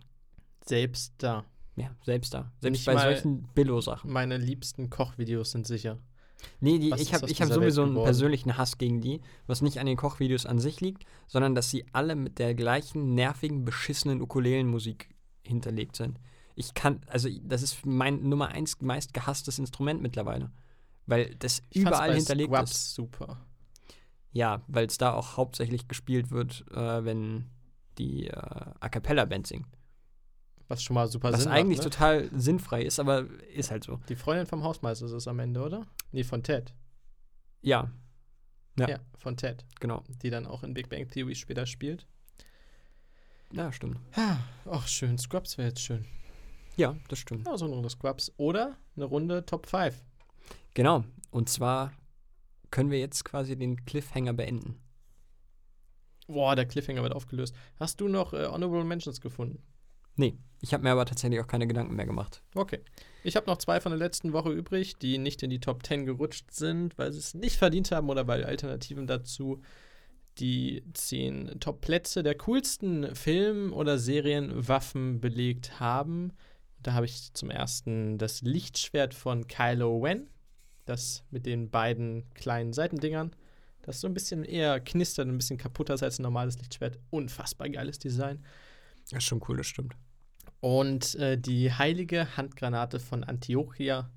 Selbst da. Ja, selbst da. Selbst Nicht bei solchen Billo-Sachen. Meine liebsten Kochvideos sind sicher. Nee, die, ich habe hab sowieso einen persönlichen Hass gegen die, was nicht an den Kochvideos an sich liegt, sondern dass sie alle mit der gleichen nervigen, beschissenen Ukulelenmusik hinterlegt sind. Ich kann, also das ist mein Nummer eins meist gehasstes Instrument mittlerweile. Weil das Ich überall hinterlegt Scrubs ist. super. Ja, weil es da auch hauptsächlich gespielt wird, äh, wenn die äh, A Cappella-Band singt. Was schon mal super Was Sinn eigentlich macht, ne? total sinnfrei ist, aber ist halt so. Die Freundin vom Hausmeister ist es am Ende, oder? Nee, von Ted. Ja, Ja. Ja, von Ted. genau. Die dann auch in Big Bang Theory später spielt. Ja, stimmt. Ach schön. Scrubs wäre jetzt schön. Ja, das stimmt. Ja, so eine Runde Scrubs. Oder eine Runde Top 5. Genau. Und zwar können wir jetzt quasi den Cliffhanger beenden. Boah, der Cliffhanger wird aufgelöst. Hast du noch äh, Honorable Mentions gefunden? Nee, ich habe mir aber tatsächlich auch keine Gedanken mehr gemacht. Okay. Ich habe noch zwei von der letzten Woche übrig, die nicht in die Top 10 gerutscht sind, weil sie es nicht verdient haben oder weil Alternativen dazu die zehn Top-Plätze der coolsten Film- oder Serienwaffen belegt haben. Da habe ich zum ersten das Lichtschwert von Kylo Ren, das mit den beiden kleinen Seitendingern, das so ein bisschen eher knistert, ein bisschen kaputter ist als ein normales Lichtschwert. Unfassbar geiles Design. Das ist schon cool, das stimmt. Und äh, die heilige Handgranate von Antiochia,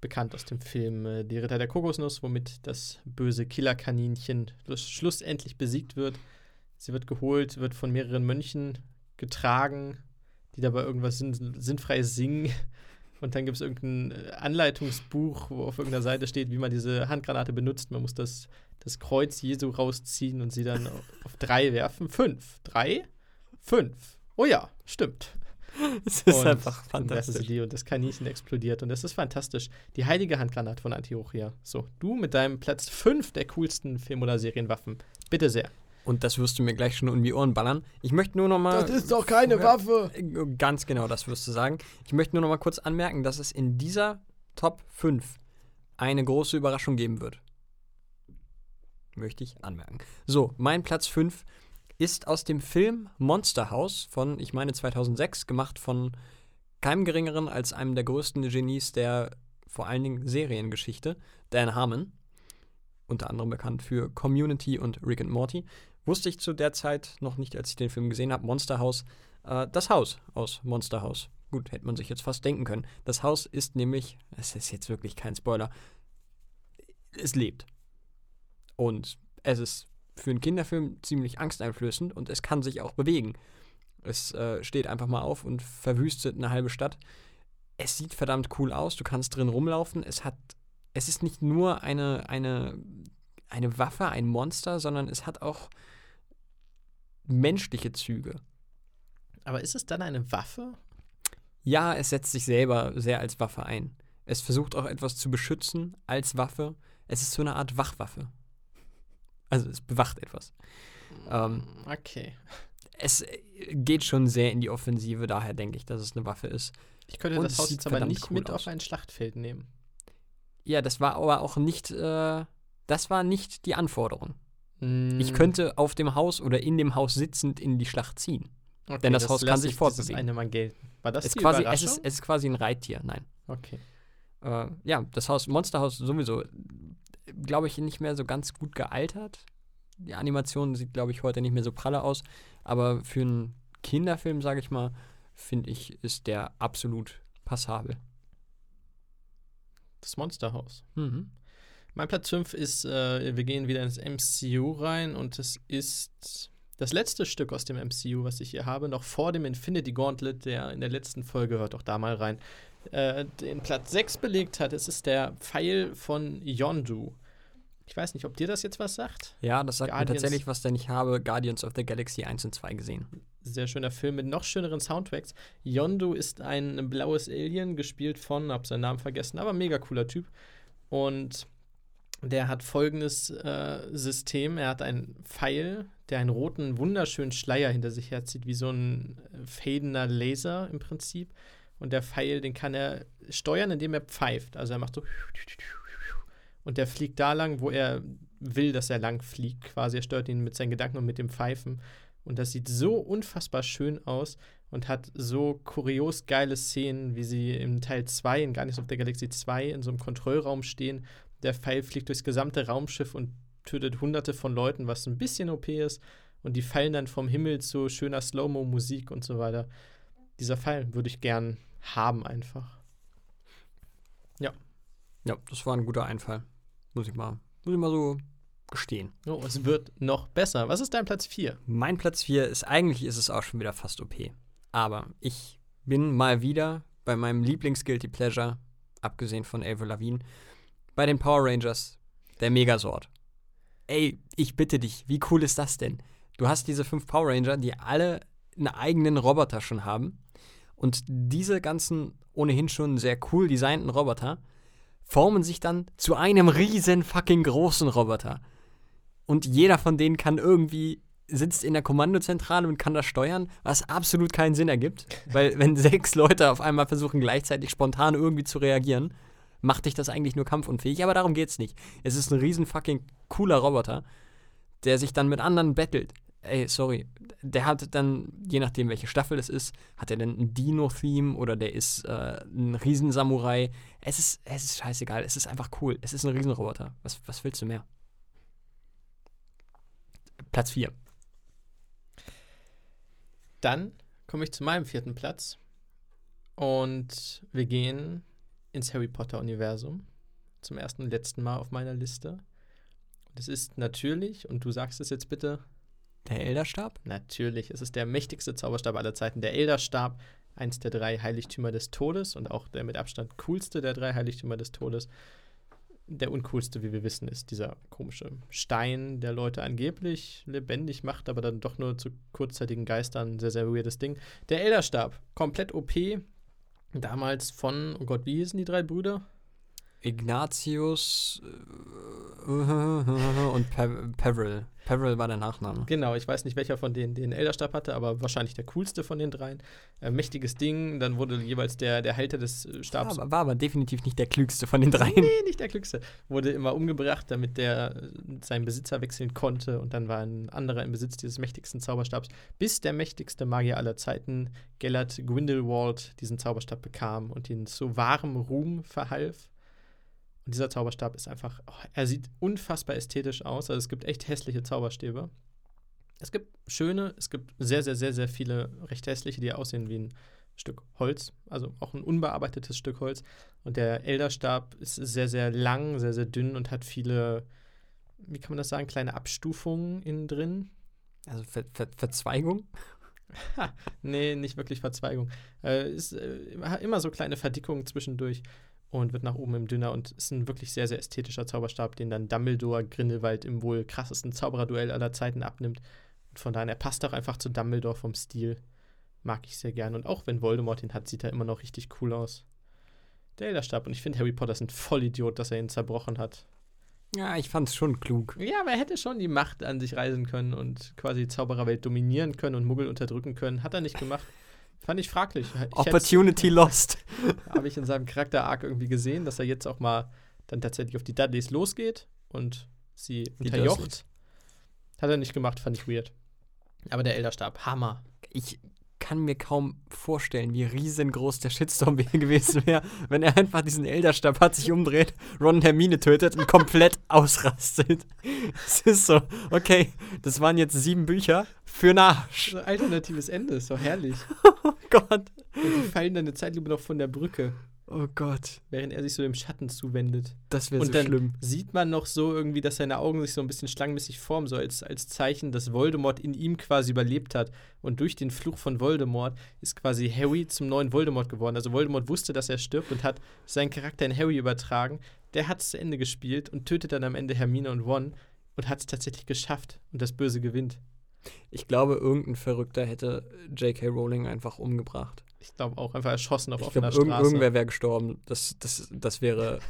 bekannt aus dem Film äh, Die Ritter der Kokosnuss, womit das böse Killerkaninchen schlussendlich besiegt wird. Sie wird geholt, wird von mehreren Mönchen getragen, die dabei irgendwas sinn sinnfrei singen. Und dann gibt es irgendein äh, Anleitungsbuch, wo auf irgendeiner Seite steht, wie man diese Handgranate benutzt. Man muss das, das Kreuz Jesu rausziehen und sie dann (laughs) auf drei werfen. Fünf. Drei? Fünf. Oh ja, stimmt. (laughs) Es ist und einfach fantastisch. die und das Kaninchen explodiert. Und das ist fantastisch. Die heilige Handgranate von Antiochia. So, du mit deinem Platz 5 der coolsten Film- oder Serienwaffen. Bitte sehr. Und das wirst du mir gleich schon um die Ohren ballern. Ich möchte nur noch mal doch keine Waffe. Ganz genau, das wirst du sagen. Ich möchte nur noch mal kurz anmerken, dass es in dieser Top 5 eine große Überraschung geben wird. Möchte ich anmerken. So, mein Platz 5 ist aus dem Film Monster House von, ich meine, 2006, gemacht von keinem geringeren als einem der größten Genies der vor allen Dingen Seriengeschichte, Dan Harmon. Unter anderem bekannt für Community und Rick and Morty. Wusste ich zu der Zeit noch nicht, als ich den Film gesehen habe. Monster House. Äh, das Haus aus Monster House. Gut, hätte man sich jetzt fast denken können. Das Haus ist nämlich, es ist jetzt wirklich kein Spoiler, es lebt. Und es ist für einen Kinderfilm ziemlich angsteinflößend und es kann sich auch bewegen. Es äh, steht einfach mal auf und verwüstet eine halbe Stadt. Es sieht verdammt cool aus, du kannst drin rumlaufen. Es hat, es ist nicht nur eine, eine, eine Waffe, ein Monster, sondern es hat auch menschliche Züge. Aber ist es dann eine Waffe? Ja, es setzt sich selber sehr als Waffe ein. Es versucht auch etwas zu beschützen als Waffe. Es ist so eine Art Wachwaffe. Also es bewacht etwas. Ähm, Okay. es geht schon sehr in die Offensive, daher denke ich, dass es eine Waffe ist. Ich könnte Und das Haus jetzt aber nicht cool mit aus. auf ein Schlachtfeld nehmen. Ja, das war aber auch nicht, äh, das war nicht die Anforderung. Mm, Ich könnte auf dem Haus oder in dem Haus sitzend in die Schlacht ziehen. okay, denn das Haus kann sich ich fortbewegen. dieses eine Mal gelten. War das Es, die quasi, es, ist, es ist quasi ein Reittier, nein. okay. Äh, ja, das Haus, Monsterhaus sowieso, glaube ich, nicht mehr so ganz gut gealtert. Die Animation sieht, glaube ich, heute nicht mehr so pralle aus. Aber für einen Kinderfilm, sage ich mal, finde ich, ist der absolut passabel. Das Monsterhaus. Mhm. Mein Platz 5 ist, äh, wir gehen wieder ins MCU rein und es ist das letzte Stück aus dem MCU, was ich hier habe, noch vor dem Infinity Gauntlet, der in der letzten Folge, hört doch da mal rein, äh, den Platz 6 belegt hat. Es ist der Pfeil von Yondu. Ich weiß nicht, ob dir das jetzt was sagt. Ja, das sagt Guardians- mir tatsächlich was, denn ich habe Guardians of the Galaxy 1 und 2 gesehen. Sehr schöner Film mit noch schöneren Soundtracks. Yondu ist ein blaues Alien, gespielt von, hab seinen Namen vergessen, aber mega cooler Typ. Und der hat folgendes äh, System: Er hat einen Pfeil, der einen roten, wunderschönen Schleier hinter sich herzieht, wie so ein äh, fadender Laser im Prinzip. Und der Pfeil, den kann er steuern, indem er pfeift. Also er macht so. Und der fliegt da lang, wo er will, dass er lang fliegt. Quasi, er steuert ihn mit seinen Gedanken und mit dem Pfeifen. Und das sieht so unfassbar schön aus und hat so kurios geile Szenen, wie sie im Teil 2, in Guardians of the Galaxy 2, in so einem Kontrollraum stehen. Der Pfeil fliegt durchs gesamte Raumschiff und tötet hunderte von Leuten, was ein bisschen OP ist. Und die fallen dann vom Himmel zu schöner Slow-Mo-Musik und so weiter. Dieser Pfeil würde ich gern haben einfach. Ja, das war ein guter Einfall. Muss ich mal, muss ich mal so gestehen. Oh, es wird noch besser. Was ist dein Platz 4? Mein Platz 4 ist, eigentlich ist es auch schon wieder fast OP. Aber ich bin mal wieder bei meinem Lieblings-Guilty Pleasure, abgesehen von Avril Lavigne, bei den Power Rangers, der Megasort. Ey, ich bitte dich, wie cool ist das denn? Du hast diese fünf Power Ranger, die alle einen eigenen Roboter schon haben. Und diese ganzen ohnehin schon sehr cool designten Roboter formen sich dann zu einem riesen fucking großen Roboter. Und jeder von denen kann irgendwie sitzt in der Kommandozentrale und kann das steuern, was absolut keinen Sinn ergibt. Weil wenn (laughs) sechs Leute auf einmal versuchen, gleichzeitig spontan irgendwie zu reagieren, macht dich das eigentlich nur kampfunfähig. Aber darum geht's nicht. Es ist ein riesen fucking cooler Roboter, der sich dann mit anderen bettelt. Ey, sorry. Der hat dann, je nachdem welche Staffel es ist, hat er dann ein Dino-Theme oder der ist äh, ein Riesensamurai. Es ist, es ist scheißegal. Es ist einfach cool. Es ist ein Riesenroboter. Was, was willst du mehr? Platz 4. Dann komme ich zu meinem vierten Platz. Und wir gehen ins Harry Potter-Universum. Zum ersten und letzten Mal auf meiner Liste. Das ist natürlich, und du sagst es jetzt bitte, Der Elderstab? Natürlich, es ist der mächtigste Zauberstab aller Zeiten, der Elderstab, eins der drei Heiligtümer des Todes und auch der mit Abstand coolste der drei Heiligtümer des Todes. Der uncoolste, wie wir wissen, ist dieser komische Stein, der Leute angeblich lebendig macht, aber dann doch nur zu kurzzeitigen Geistern. Sehr, sehr weirdes Ding. Der Elderstab, komplett OP. Damals von, oh Gott, wie hießen die drei Brüder? Ignatius äh, (laughs) und Pe Peveril. Peveril war der Nachname. Genau, ich weiß nicht, welcher von denen den Elderstab hatte, aber wahrscheinlich der coolste von den dreien. Äh, mächtiges Ding, dann wurde jeweils der, der Halter des äh, War Stabs. aber, war aber definitiv nicht der klügste von den dreien. Nee, nicht der klügste. Wurde immer umgebracht, damit der äh, seinen Besitzer wechseln konnte und dann war ein anderer im Besitz dieses mächtigsten Zauberstabs, bis der mächtigste Magier aller Zeiten, Gellert Grindelwald, diesen Zauberstab bekam und ihn zu wahrem Ruhm verhalf. Und dieser Zauberstab ist einfach, oh, er sieht unfassbar ästhetisch aus. Also es gibt echt hässliche Zauberstäbe. Es gibt schöne, es gibt sehr, sehr, sehr, sehr viele recht hässliche, die aussehen wie ein Stück Holz, also auch ein unbearbeitetes Stück Holz. Und der Elderstab ist sehr, sehr lang, sehr, sehr dünn und hat viele, wie kann man das sagen, kleine Abstufungen innen drin. Also Ver Ver Verzweigung. (laughs) Nee, nicht wirklich Verzweigung. Äh, ist äh, hat immer so kleine Verdickungen zwischendurch und wird nach oben im dünner und ist ein wirklich sehr, sehr ästhetischer Zauberstab, den dann Dumbledore Grindelwald im wohl krassesten Zaubererduell aller Zeiten abnimmt. Und von daher, er passt auch einfach zu Dumbledore vom Stil. Mag ich sehr gern. Und auch wenn Voldemort ihn hat, sieht er immer noch richtig cool aus. Der Elderstab. Und ich finde, Harry Potter ist ein Vollidiot, dass er ihn zerbrochen hat. Ja, ich fand's schon klug. Ja, aber er hätte schon die Macht an sich reisen können und quasi die Zaubererwelt dominieren können und Muggel unterdrücken können. Hat er nicht gemacht. Fand ich fraglich. Ich Opportunity (laughs) lost. habe ich in seinem Charakter-Arc irgendwie gesehen, dass er jetzt auch mal dann tatsächlich auf die Dudleys losgeht und sie unterjocht. Hat er nicht gemacht, fand ich weird. Aber der Elderstab, Hammer. Ich kann mir kaum vorstellen, wie riesengroß der Shitstorm (laughs) gewesen wäre, wenn er einfach diesen Elderstab hat, sich umdreht, Ron und Hermine tötet und komplett (laughs) ausrastet. Es ist so, okay, das waren jetzt sieben Bücher für einen Arsch. Alternatives Ende, ist doch herrlich. (laughs) Oh Gott. Und die fallen dann eine Zeitlupe noch von der Brücke, Oh Gott. während er sich so dem Schatten zuwendet. Das wäre Und so dann schlimm. sieht man noch so irgendwie, dass seine Augen sich so ein bisschen schlangenmäßig formen, so als, als Zeichen, dass Voldemort in ihm quasi überlebt hat. Und durch den Fluch von Voldemort ist quasi Harry zum neuen Voldemort geworden. Also Voldemort wusste, dass er stirbt und hat seinen Charakter in Harry übertragen. Der hat es zu Ende gespielt und tötet dann am Ende Hermine und Ron und hat es tatsächlich geschafft. Und das Böse gewinnt. Ich glaube, irgendein Verrückter hätte J.K. Rowling einfach umgebracht. Ich glaube auch einfach erschossen auf Ich offener Straße. irgendwer wäre gestorben. Das, das, das wäre,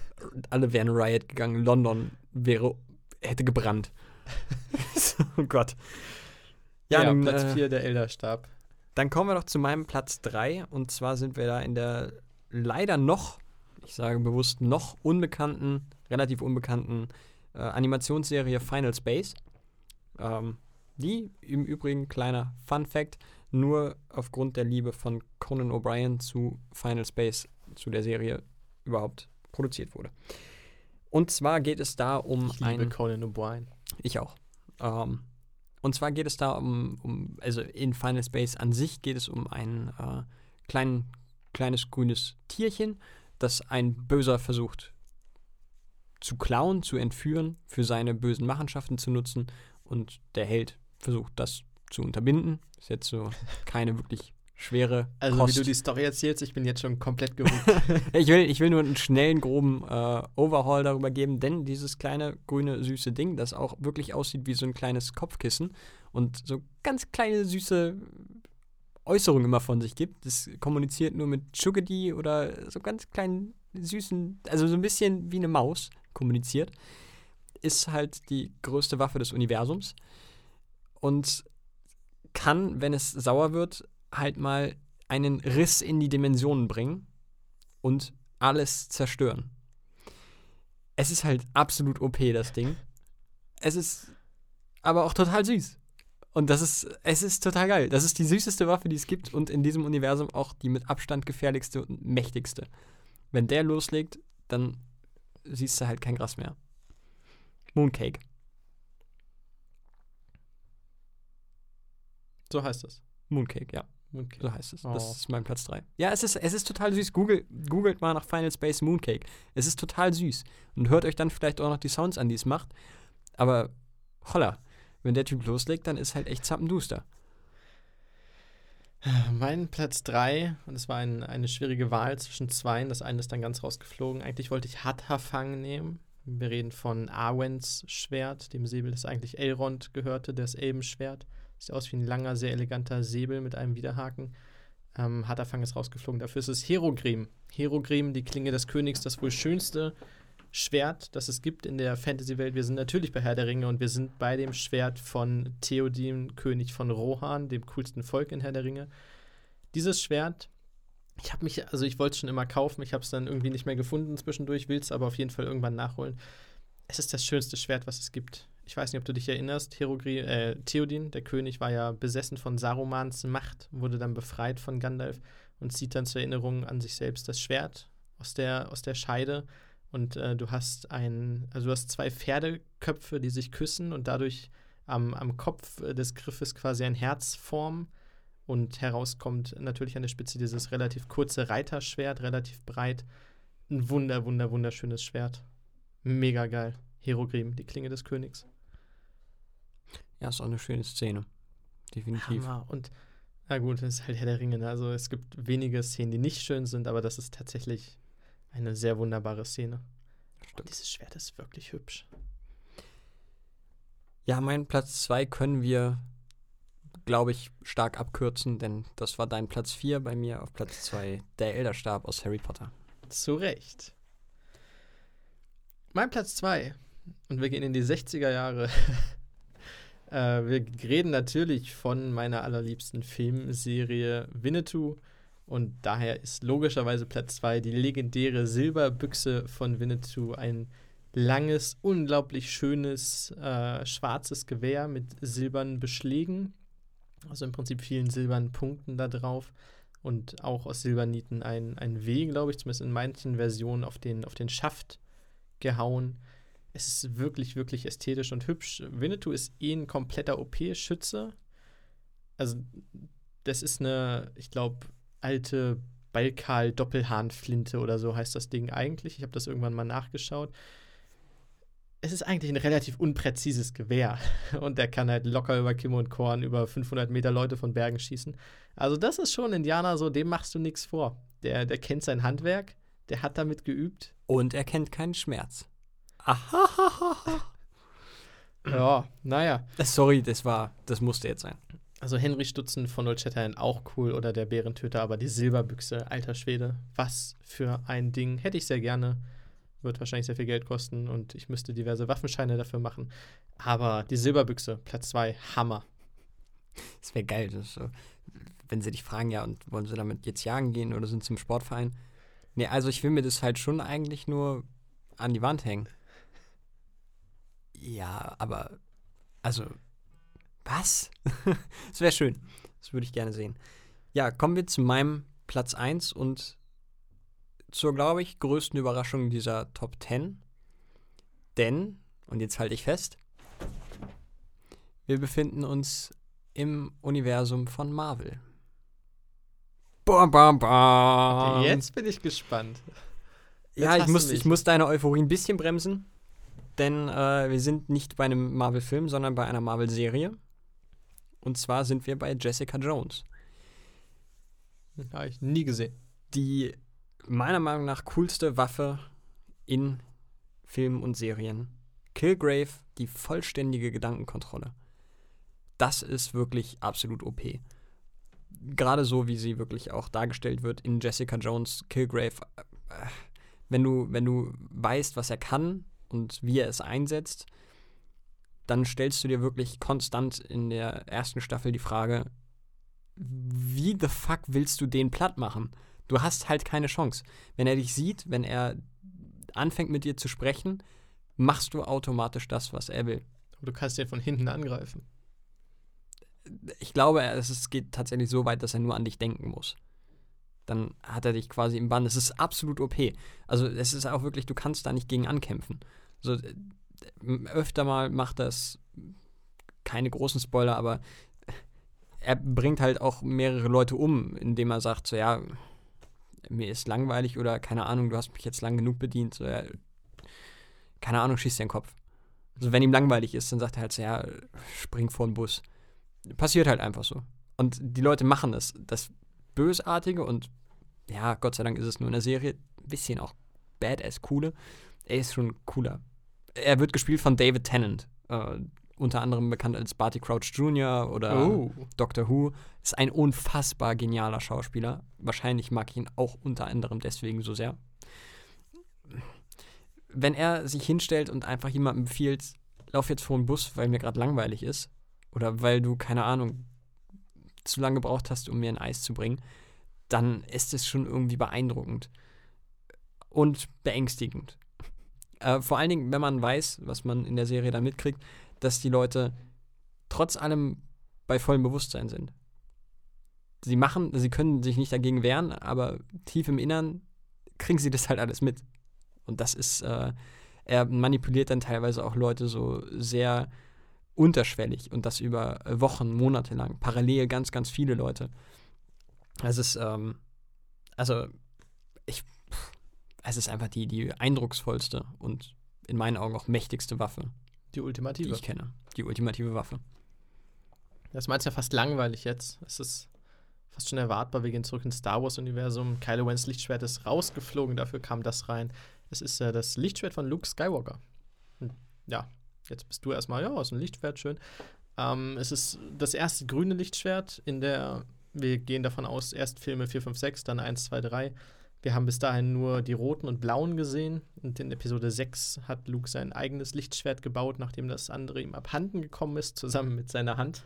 alle wären Riot gegangen. London wäre, hätte gebrannt. (laughs) oh Gott. ja, nun, Platz äh, 4 der Elderstab. Dann kommen wir doch zu meinem Platz 3. Und zwar sind wir da in der leider noch, ich sage bewusst noch unbekannten, relativ unbekannten äh, Animationsserie Final Space. Ähm, die im Übrigen, kleiner Fun Fact, nur aufgrund der Liebe von Conan O'Brien zu Final Space, zu der Serie überhaupt produziert wurde. Und zwar geht es da um Ich liebe ein Conan O'Brien. ich auch. Ähm, und zwar geht es da um, um, also in Final Space an sich geht es um ein äh, klein, kleines grünes Tierchen, das ein Böser versucht zu klauen, zu entführen, für seine bösen Machenschaften zu nutzen. Und der Held versucht das zu unterbinden. Ist jetzt so keine wirklich schwere Also, Kost. wie du die Story erzählst, ich bin jetzt schon komplett (laughs) gehuckt. Ich will, ich will nur einen schnellen, groben äh, Overhaul darüber geben, denn dieses kleine, grüne, süße Ding, das auch wirklich aussieht wie so ein kleines Kopfkissen und so ganz kleine, süße Äußerungen immer von sich gibt, das kommuniziert nur mit Chugadi oder so ganz kleinen, süßen, also so ein bisschen wie eine Maus kommuniziert, ist halt die größte Waffe des Universums und kann, wenn es sauer wird, halt mal einen Riss in die Dimensionen bringen und alles zerstören. Es ist halt absolut OP, das Ding. Es ist aber auch total süß. Und das ist, es ist total geil. Das ist die süßeste Waffe, die es gibt und in diesem Universum auch die mit Abstand gefährlichste und mächtigste. Wenn der loslegt, dann siehst du halt kein Gras mehr. Mooncake. So heißt es. Mooncake, ja. Mooncake. So heißt es. Oh. Das ist mein Platz 3. Ja, es ist, es ist total süß. Google, googelt mal nach Final Space Mooncake. Es ist total süß. Und hört euch dann vielleicht auch noch die Sounds an, die es macht. Aber holla, wenn der Typ loslegt, dann ist halt echt zappenduster. Mein Platz 3, und es war ein, eine schwierige Wahl zwischen zwei, das eine ist dann ganz rausgeflogen. Eigentlich wollte ich Hathafang nehmen. Wir reden von Arwens Schwert, dem Säbel, das eigentlich Elrond gehörte, das Elbenschwert. Sieht aus wie ein langer, sehr eleganter Säbel mit einem Widerhaken. Ähm, Hathafang ist rausgeflogen. Dafür ist es Herogrim. Herogrim, die Klinge des Königs, das wohl schönste Schwert, das es gibt in der Fantasy-Welt. Wir sind natürlich bei Herr der Ringe und wir sind bei dem Schwert von Theoden, König von Rohan, dem coolsten Volk in Herr der Ringe. Dieses Schwert, ich habe mich, also ich wollte es schon immer kaufen, ich habe es dann irgendwie nicht mehr gefunden zwischendurch, will es aber auf jeden Fall irgendwann nachholen. Es ist das schönste Schwert, was es gibt. Ich weiß nicht, ob du dich erinnerst, Herogri äh, Theoden, der König, war ja besessen von Sarumans Macht, wurde dann befreit von Gandalf und zieht dann zur Erinnerung an sich selbst das Schwert aus der, aus der Scheide und äh, du hast ein, also du hast zwei Pferdeköpfe, die sich küssen und dadurch am, am Kopf des Griffes quasi ein Herz formen. Und herauskommt natürlich an der Spitze dieses relativ kurze Reiterschwert, relativ breit. Ein wunder, wunder, wunderschönes Schwert. Mega geil. Herogrim, die Klinge des Königs. Ja, ist auch eine schöne Szene. Definitiv. Hammer. Und na gut, das ist halt Herr der Ringe. Ne? Also es gibt wenige Szenen, die nicht schön sind, aber das ist tatsächlich eine sehr wunderbare Szene. Und dieses Schwert ist wirklich hübsch. Ja, meinen Platz 2 können wir, glaube ich, stark abkürzen, denn das war dein Platz 4 bei mir auf Platz 2, der Elderstab aus Harry Potter. Zu Recht. Mein Platz 2. Und wir gehen in die 60er Jahre. (laughs) äh, wir reden natürlich von meiner allerliebsten Filmserie Winnetou. Und daher ist logischerweise Platz 2 die legendäre Silberbüchse von Winnetou. Ein langes, unglaublich schönes äh, schwarzes Gewehr mit silbernen Beschlägen. Also im Prinzip vielen silbernen Punkten da drauf. Und auch aus Silbernieten ein, ein W, glaube ich, zumindest in manchen Versionen auf den, auf den Schaft gehauen. Es ist wirklich, wirklich ästhetisch und hübsch. Winnetou ist eh ein kompletter OP-Schütze. Also, das ist eine, ich glaube, alte Balkal-Doppelhahnflinte oder so heißt das Ding eigentlich. Ich habe das irgendwann mal nachgeschaut. Es ist eigentlich ein relativ unpräzises Gewehr. (laughs) Und der kann halt locker über Kim und Korn über 500 Meter Leute von Bergen schießen. Also, das ist schon Indianer so, dem machst du nichts vor. Der, der kennt sein Handwerk, der hat damit geübt. Und er kennt keinen Schmerz. (laughs) Ja, naja. Sorry, das war, das musste jetzt sein. Also Henry Stutzen von Old Shatterhand auch cool oder der Bärentöter, aber die Silberbüchse, alter Schwede, was für ein Ding. Hätte ich sehr gerne. Wird wahrscheinlich sehr viel Geld kosten und ich müsste diverse Waffenscheine dafür machen. Aber die Silberbüchse, Platz 2, Hammer. Das wäre geil. Das so, wenn sie dich fragen, ja, und wollen sie damit jetzt jagen gehen oder sind sie im Sportverein? Nee, also ich will mir das halt schon eigentlich nur an die Wand hängen. Ja, aber, also, was? (laughs) das wäre schön. Das würde ich gerne sehen. Ja, kommen wir zu meinem Platz 1 und zur, glaube ich, größten Überraschung dieser Top 10. Denn, und jetzt halte ich fest, wir befinden uns im Universum von Marvel. Bam, bam, bam. Jetzt bin ich gespannt. Ja, Jetzt ich hast du muss, ich muss deine Euphorie ein bisschen bremsen. Denn äh, wir sind nicht bei einem Marvel-Film, sondern bei einer Marvel-Serie. Und zwar sind wir bei Jessica Jones, Habe ich nie gesehen. die meiner Meinung nach coolste Waffe in Filmen und Serien. Killgrave, die vollständige Gedankenkontrolle. Das ist wirklich absolut OP. Gerade so, wie sie wirklich auch dargestellt wird in Jessica Jones Killgrave. Äh, wenn du, wenn du weißt, was er kann und wie er es einsetzt, dann stellst du dir wirklich konstant in der ersten Staffel die Frage, wie the fuck willst du den platt machen? Du hast halt keine Chance. Wenn er dich sieht, wenn er anfängt mit dir zu sprechen, machst du automatisch das, was er will. Aber du kannst den von hinten angreifen. Ich glaube, es geht tatsächlich so weit, dass er nur an dich denken muss. Dann hat er dich quasi im Bann. Es ist absolut OP. Also es ist auch wirklich, du kannst da nicht gegen ankämpfen. So, äh, öfter mal macht das keine großen Spoiler, aber er bringt halt auch mehrere Leute um, indem er sagt, so ja, mir ist langweilig oder keine Ahnung, du hast mich jetzt lang genug bedient, so ja, keine Ahnung, schieß dir den Kopf. Also wenn ihm langweilig ist, dann sagt er halt so, ja, spring vor den Bus. Passiert halt einfach so. Und die Leute machen es. Das Bösartige und ja, Gott sei Dank ist es nur in der Serie, bisschen auch badass coole. Er ist schon cooler. Er wird gespielt von David Tennant. Äh, unter anderem bekannt als Barty Crouch Jr. oder Oh. Doctor Who. Ist ein unfassbar genialer Schauspieler. Wahrscheinlich mag ich ihn auch unter anderem deswegen so sehr. Wenn er sich hinstellt und einfach jemandem befiehlt, lauf jetzt vor den Bus, weil mir gerade langweilig ist, oder weil du, keine Ahnung, zu lange gebraucht hast, um mir ein Eis zu bringen, dann ist es schon irgendwie beeindruckend und beängstigend. Äh, vor allen Dingen, wenn man weiß, was man in der Serie da mitkriegt, dass die Leute trotz allem bei vollem Bewusstsein sind. Sie machen, sie können sich nicht dagegen wehren, aber tief im Innern kriegen sie das halt alles mit. Und das ist, äh, er manipuliert dann teilweise auch Leute so sehr unterschwellig und das über Wochen, Monate lang, parallel ganz, ganz viele Leute. Es ist, ähm, also, ich, es ist einfach die, die eindrucksvollste und in meinen Augen auch mächtigste Waffe, Die die Ultimative. ich kenne. Die ultimative Waffe. Das meint ja fast langweilig jetzt. Es ist fast schon erwartbar. Wir gehen zurück ins Star Wars-Universum. Kylo Rens Lichtschwert ist rausgeflogen, dafür kam das rein. Es ist äh, das Lichtschwert von Luke Skywalker. Und ja, jetzt bist du erstmal, ja, ist ein Lichtschwert, schön. Ähm, es ist das erste grüne Lichtschwert in der, wir gehen davon aus, erst Filme 4, 5, 6, dann 1, 2, 3. Wir haben bis dahin nur die roten und blauen gesehen. Und in Episode 6 hat Luke sein eigenes Lichtschwert gebaut, nachdem das andere ihm abhanden gekommen ist, zusammen mit seiner Hand.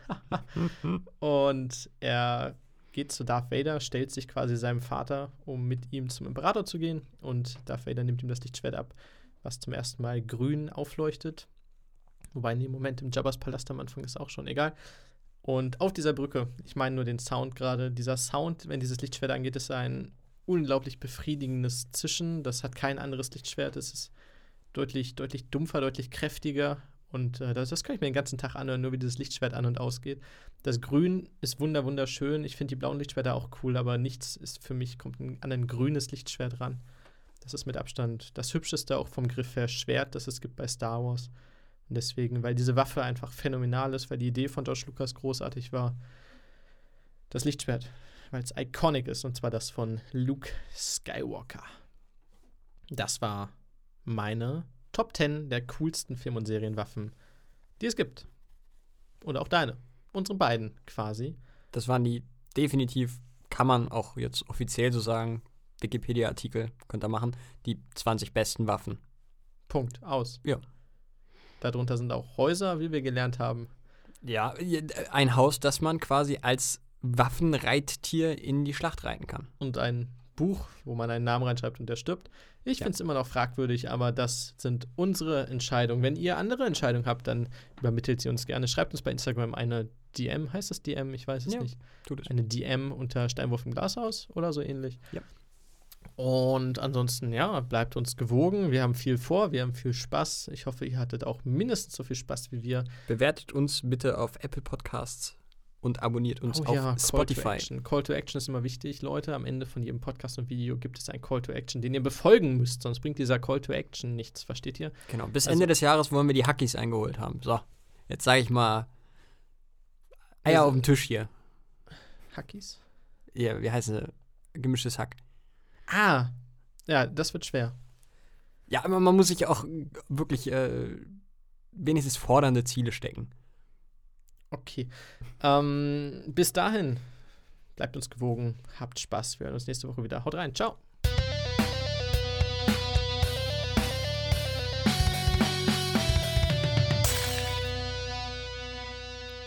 (laughs) und er geht zu Darth Vader, stellt sich quasi seinem Vater, um mit ihm zum Imperator zu gehen. Und Darth Vader nimmt ihm das Lichtschwert ab, was zum ersten Mal grün aufleuchtet. Wobei in dem Moment im Jabba's Palast am Anfang ist auch schon egal. Und auf dieser Brücke, ich meine nur den Sound gerade, dieser Sound, wenn dieses Lichtschwert angeht, ist ein unglaublich befriedigendes Zischen. Das hat kein anderes Lichtschwert. Es ist deutlich, deutlich dumpfer, deutlich kräftiger. Und äh, das, das kann ich mir den ganzen Tag anhören, nur wie dieses Lichtschwert an und ausgeht. Das Grün ist wunder, wunderschön. Ich finde die blauen Lichtschwerter auch cool, aber nichts ist für mich, kommt an ein grünes Lichtschwert ran. Das ist mit Abstand das hübscheste, auch vom Griff her, Schwert, das es gibt bei Star Wars. Und deswegen, weil diese Waffe einfach phänomenal ist, weil die Idee von George Lucas großartig war, das Lichtschwert, weil es iconic ist, und zwar das von Luke Skywalker. Das war meine Top 10 der coolsten Film- und Serienwaffen, die es gibt. Und auch deine. Unsere beiden quasi. Das waren die definitiv, kann man auch jetzt offiziell so sagen, Wikipedia-Artikel könnt ihr machen, die 20 besten Waffen. Punkt. Aus. Ja. Darunter sind auch Häuser, wie wir gelernt haben. Ja, ein Haus, das man quasi als Waffenreittier in die Schlacht reiten kann. Und ein Buch, wo man einen Namen reinschreibt und der stirbt. Ich Ja. finde es immer noch fragwürdig, aber das sind unsere Entscheidungen. Wenn ihr andere Entscheidungen habt, dann übermittelt sie uns gerne. Schreibt uns bei Instagram eine DM. Heißt das DM? Ich weiß es Ja. nicht. Tut es. Eine DM unter Steinwurf im Glashaus oder so ähnlich. Ja. Und ansonsten, ja, bleibt uns gewogen. Wir haben viel vor, wir haben viel Spaß. Ich hoffe, ihr hattet auch mindestens so viel Spaß wie wir. Bewertet uns bitte auf Apple Podcasts und abonniert uns Oh auf ja, Call to Spotify. Action. Call to Action ist immer wichtig, Leute. Am Ende von jedem Podcast und Video gibt es einen Call to Action, den ihr befolgen müsst, sonst bringt dieser Call to Action nichts. Versteht ihr? Genau, bis Also- Ende des Jahres wollen wir die Hackies eingeholt haben. So, jetzt sage ich mal Eier Also- auf dem Tisch hier. Hackies? Ja, wie heißt es? Gemischtes Hack. Ah, ja, das wird schwer. Ja, aber man muss sich auch wirklich äh, wenigstens fordernde Ziele stecken. Okay. Ähm, bis dahin, bleibt uns gewogen, habt Spaß. Wir hören uns nächste Woche wieder. Haut rein. Ciao.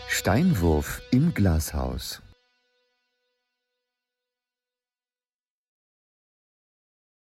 Steinwurf im Glashaus.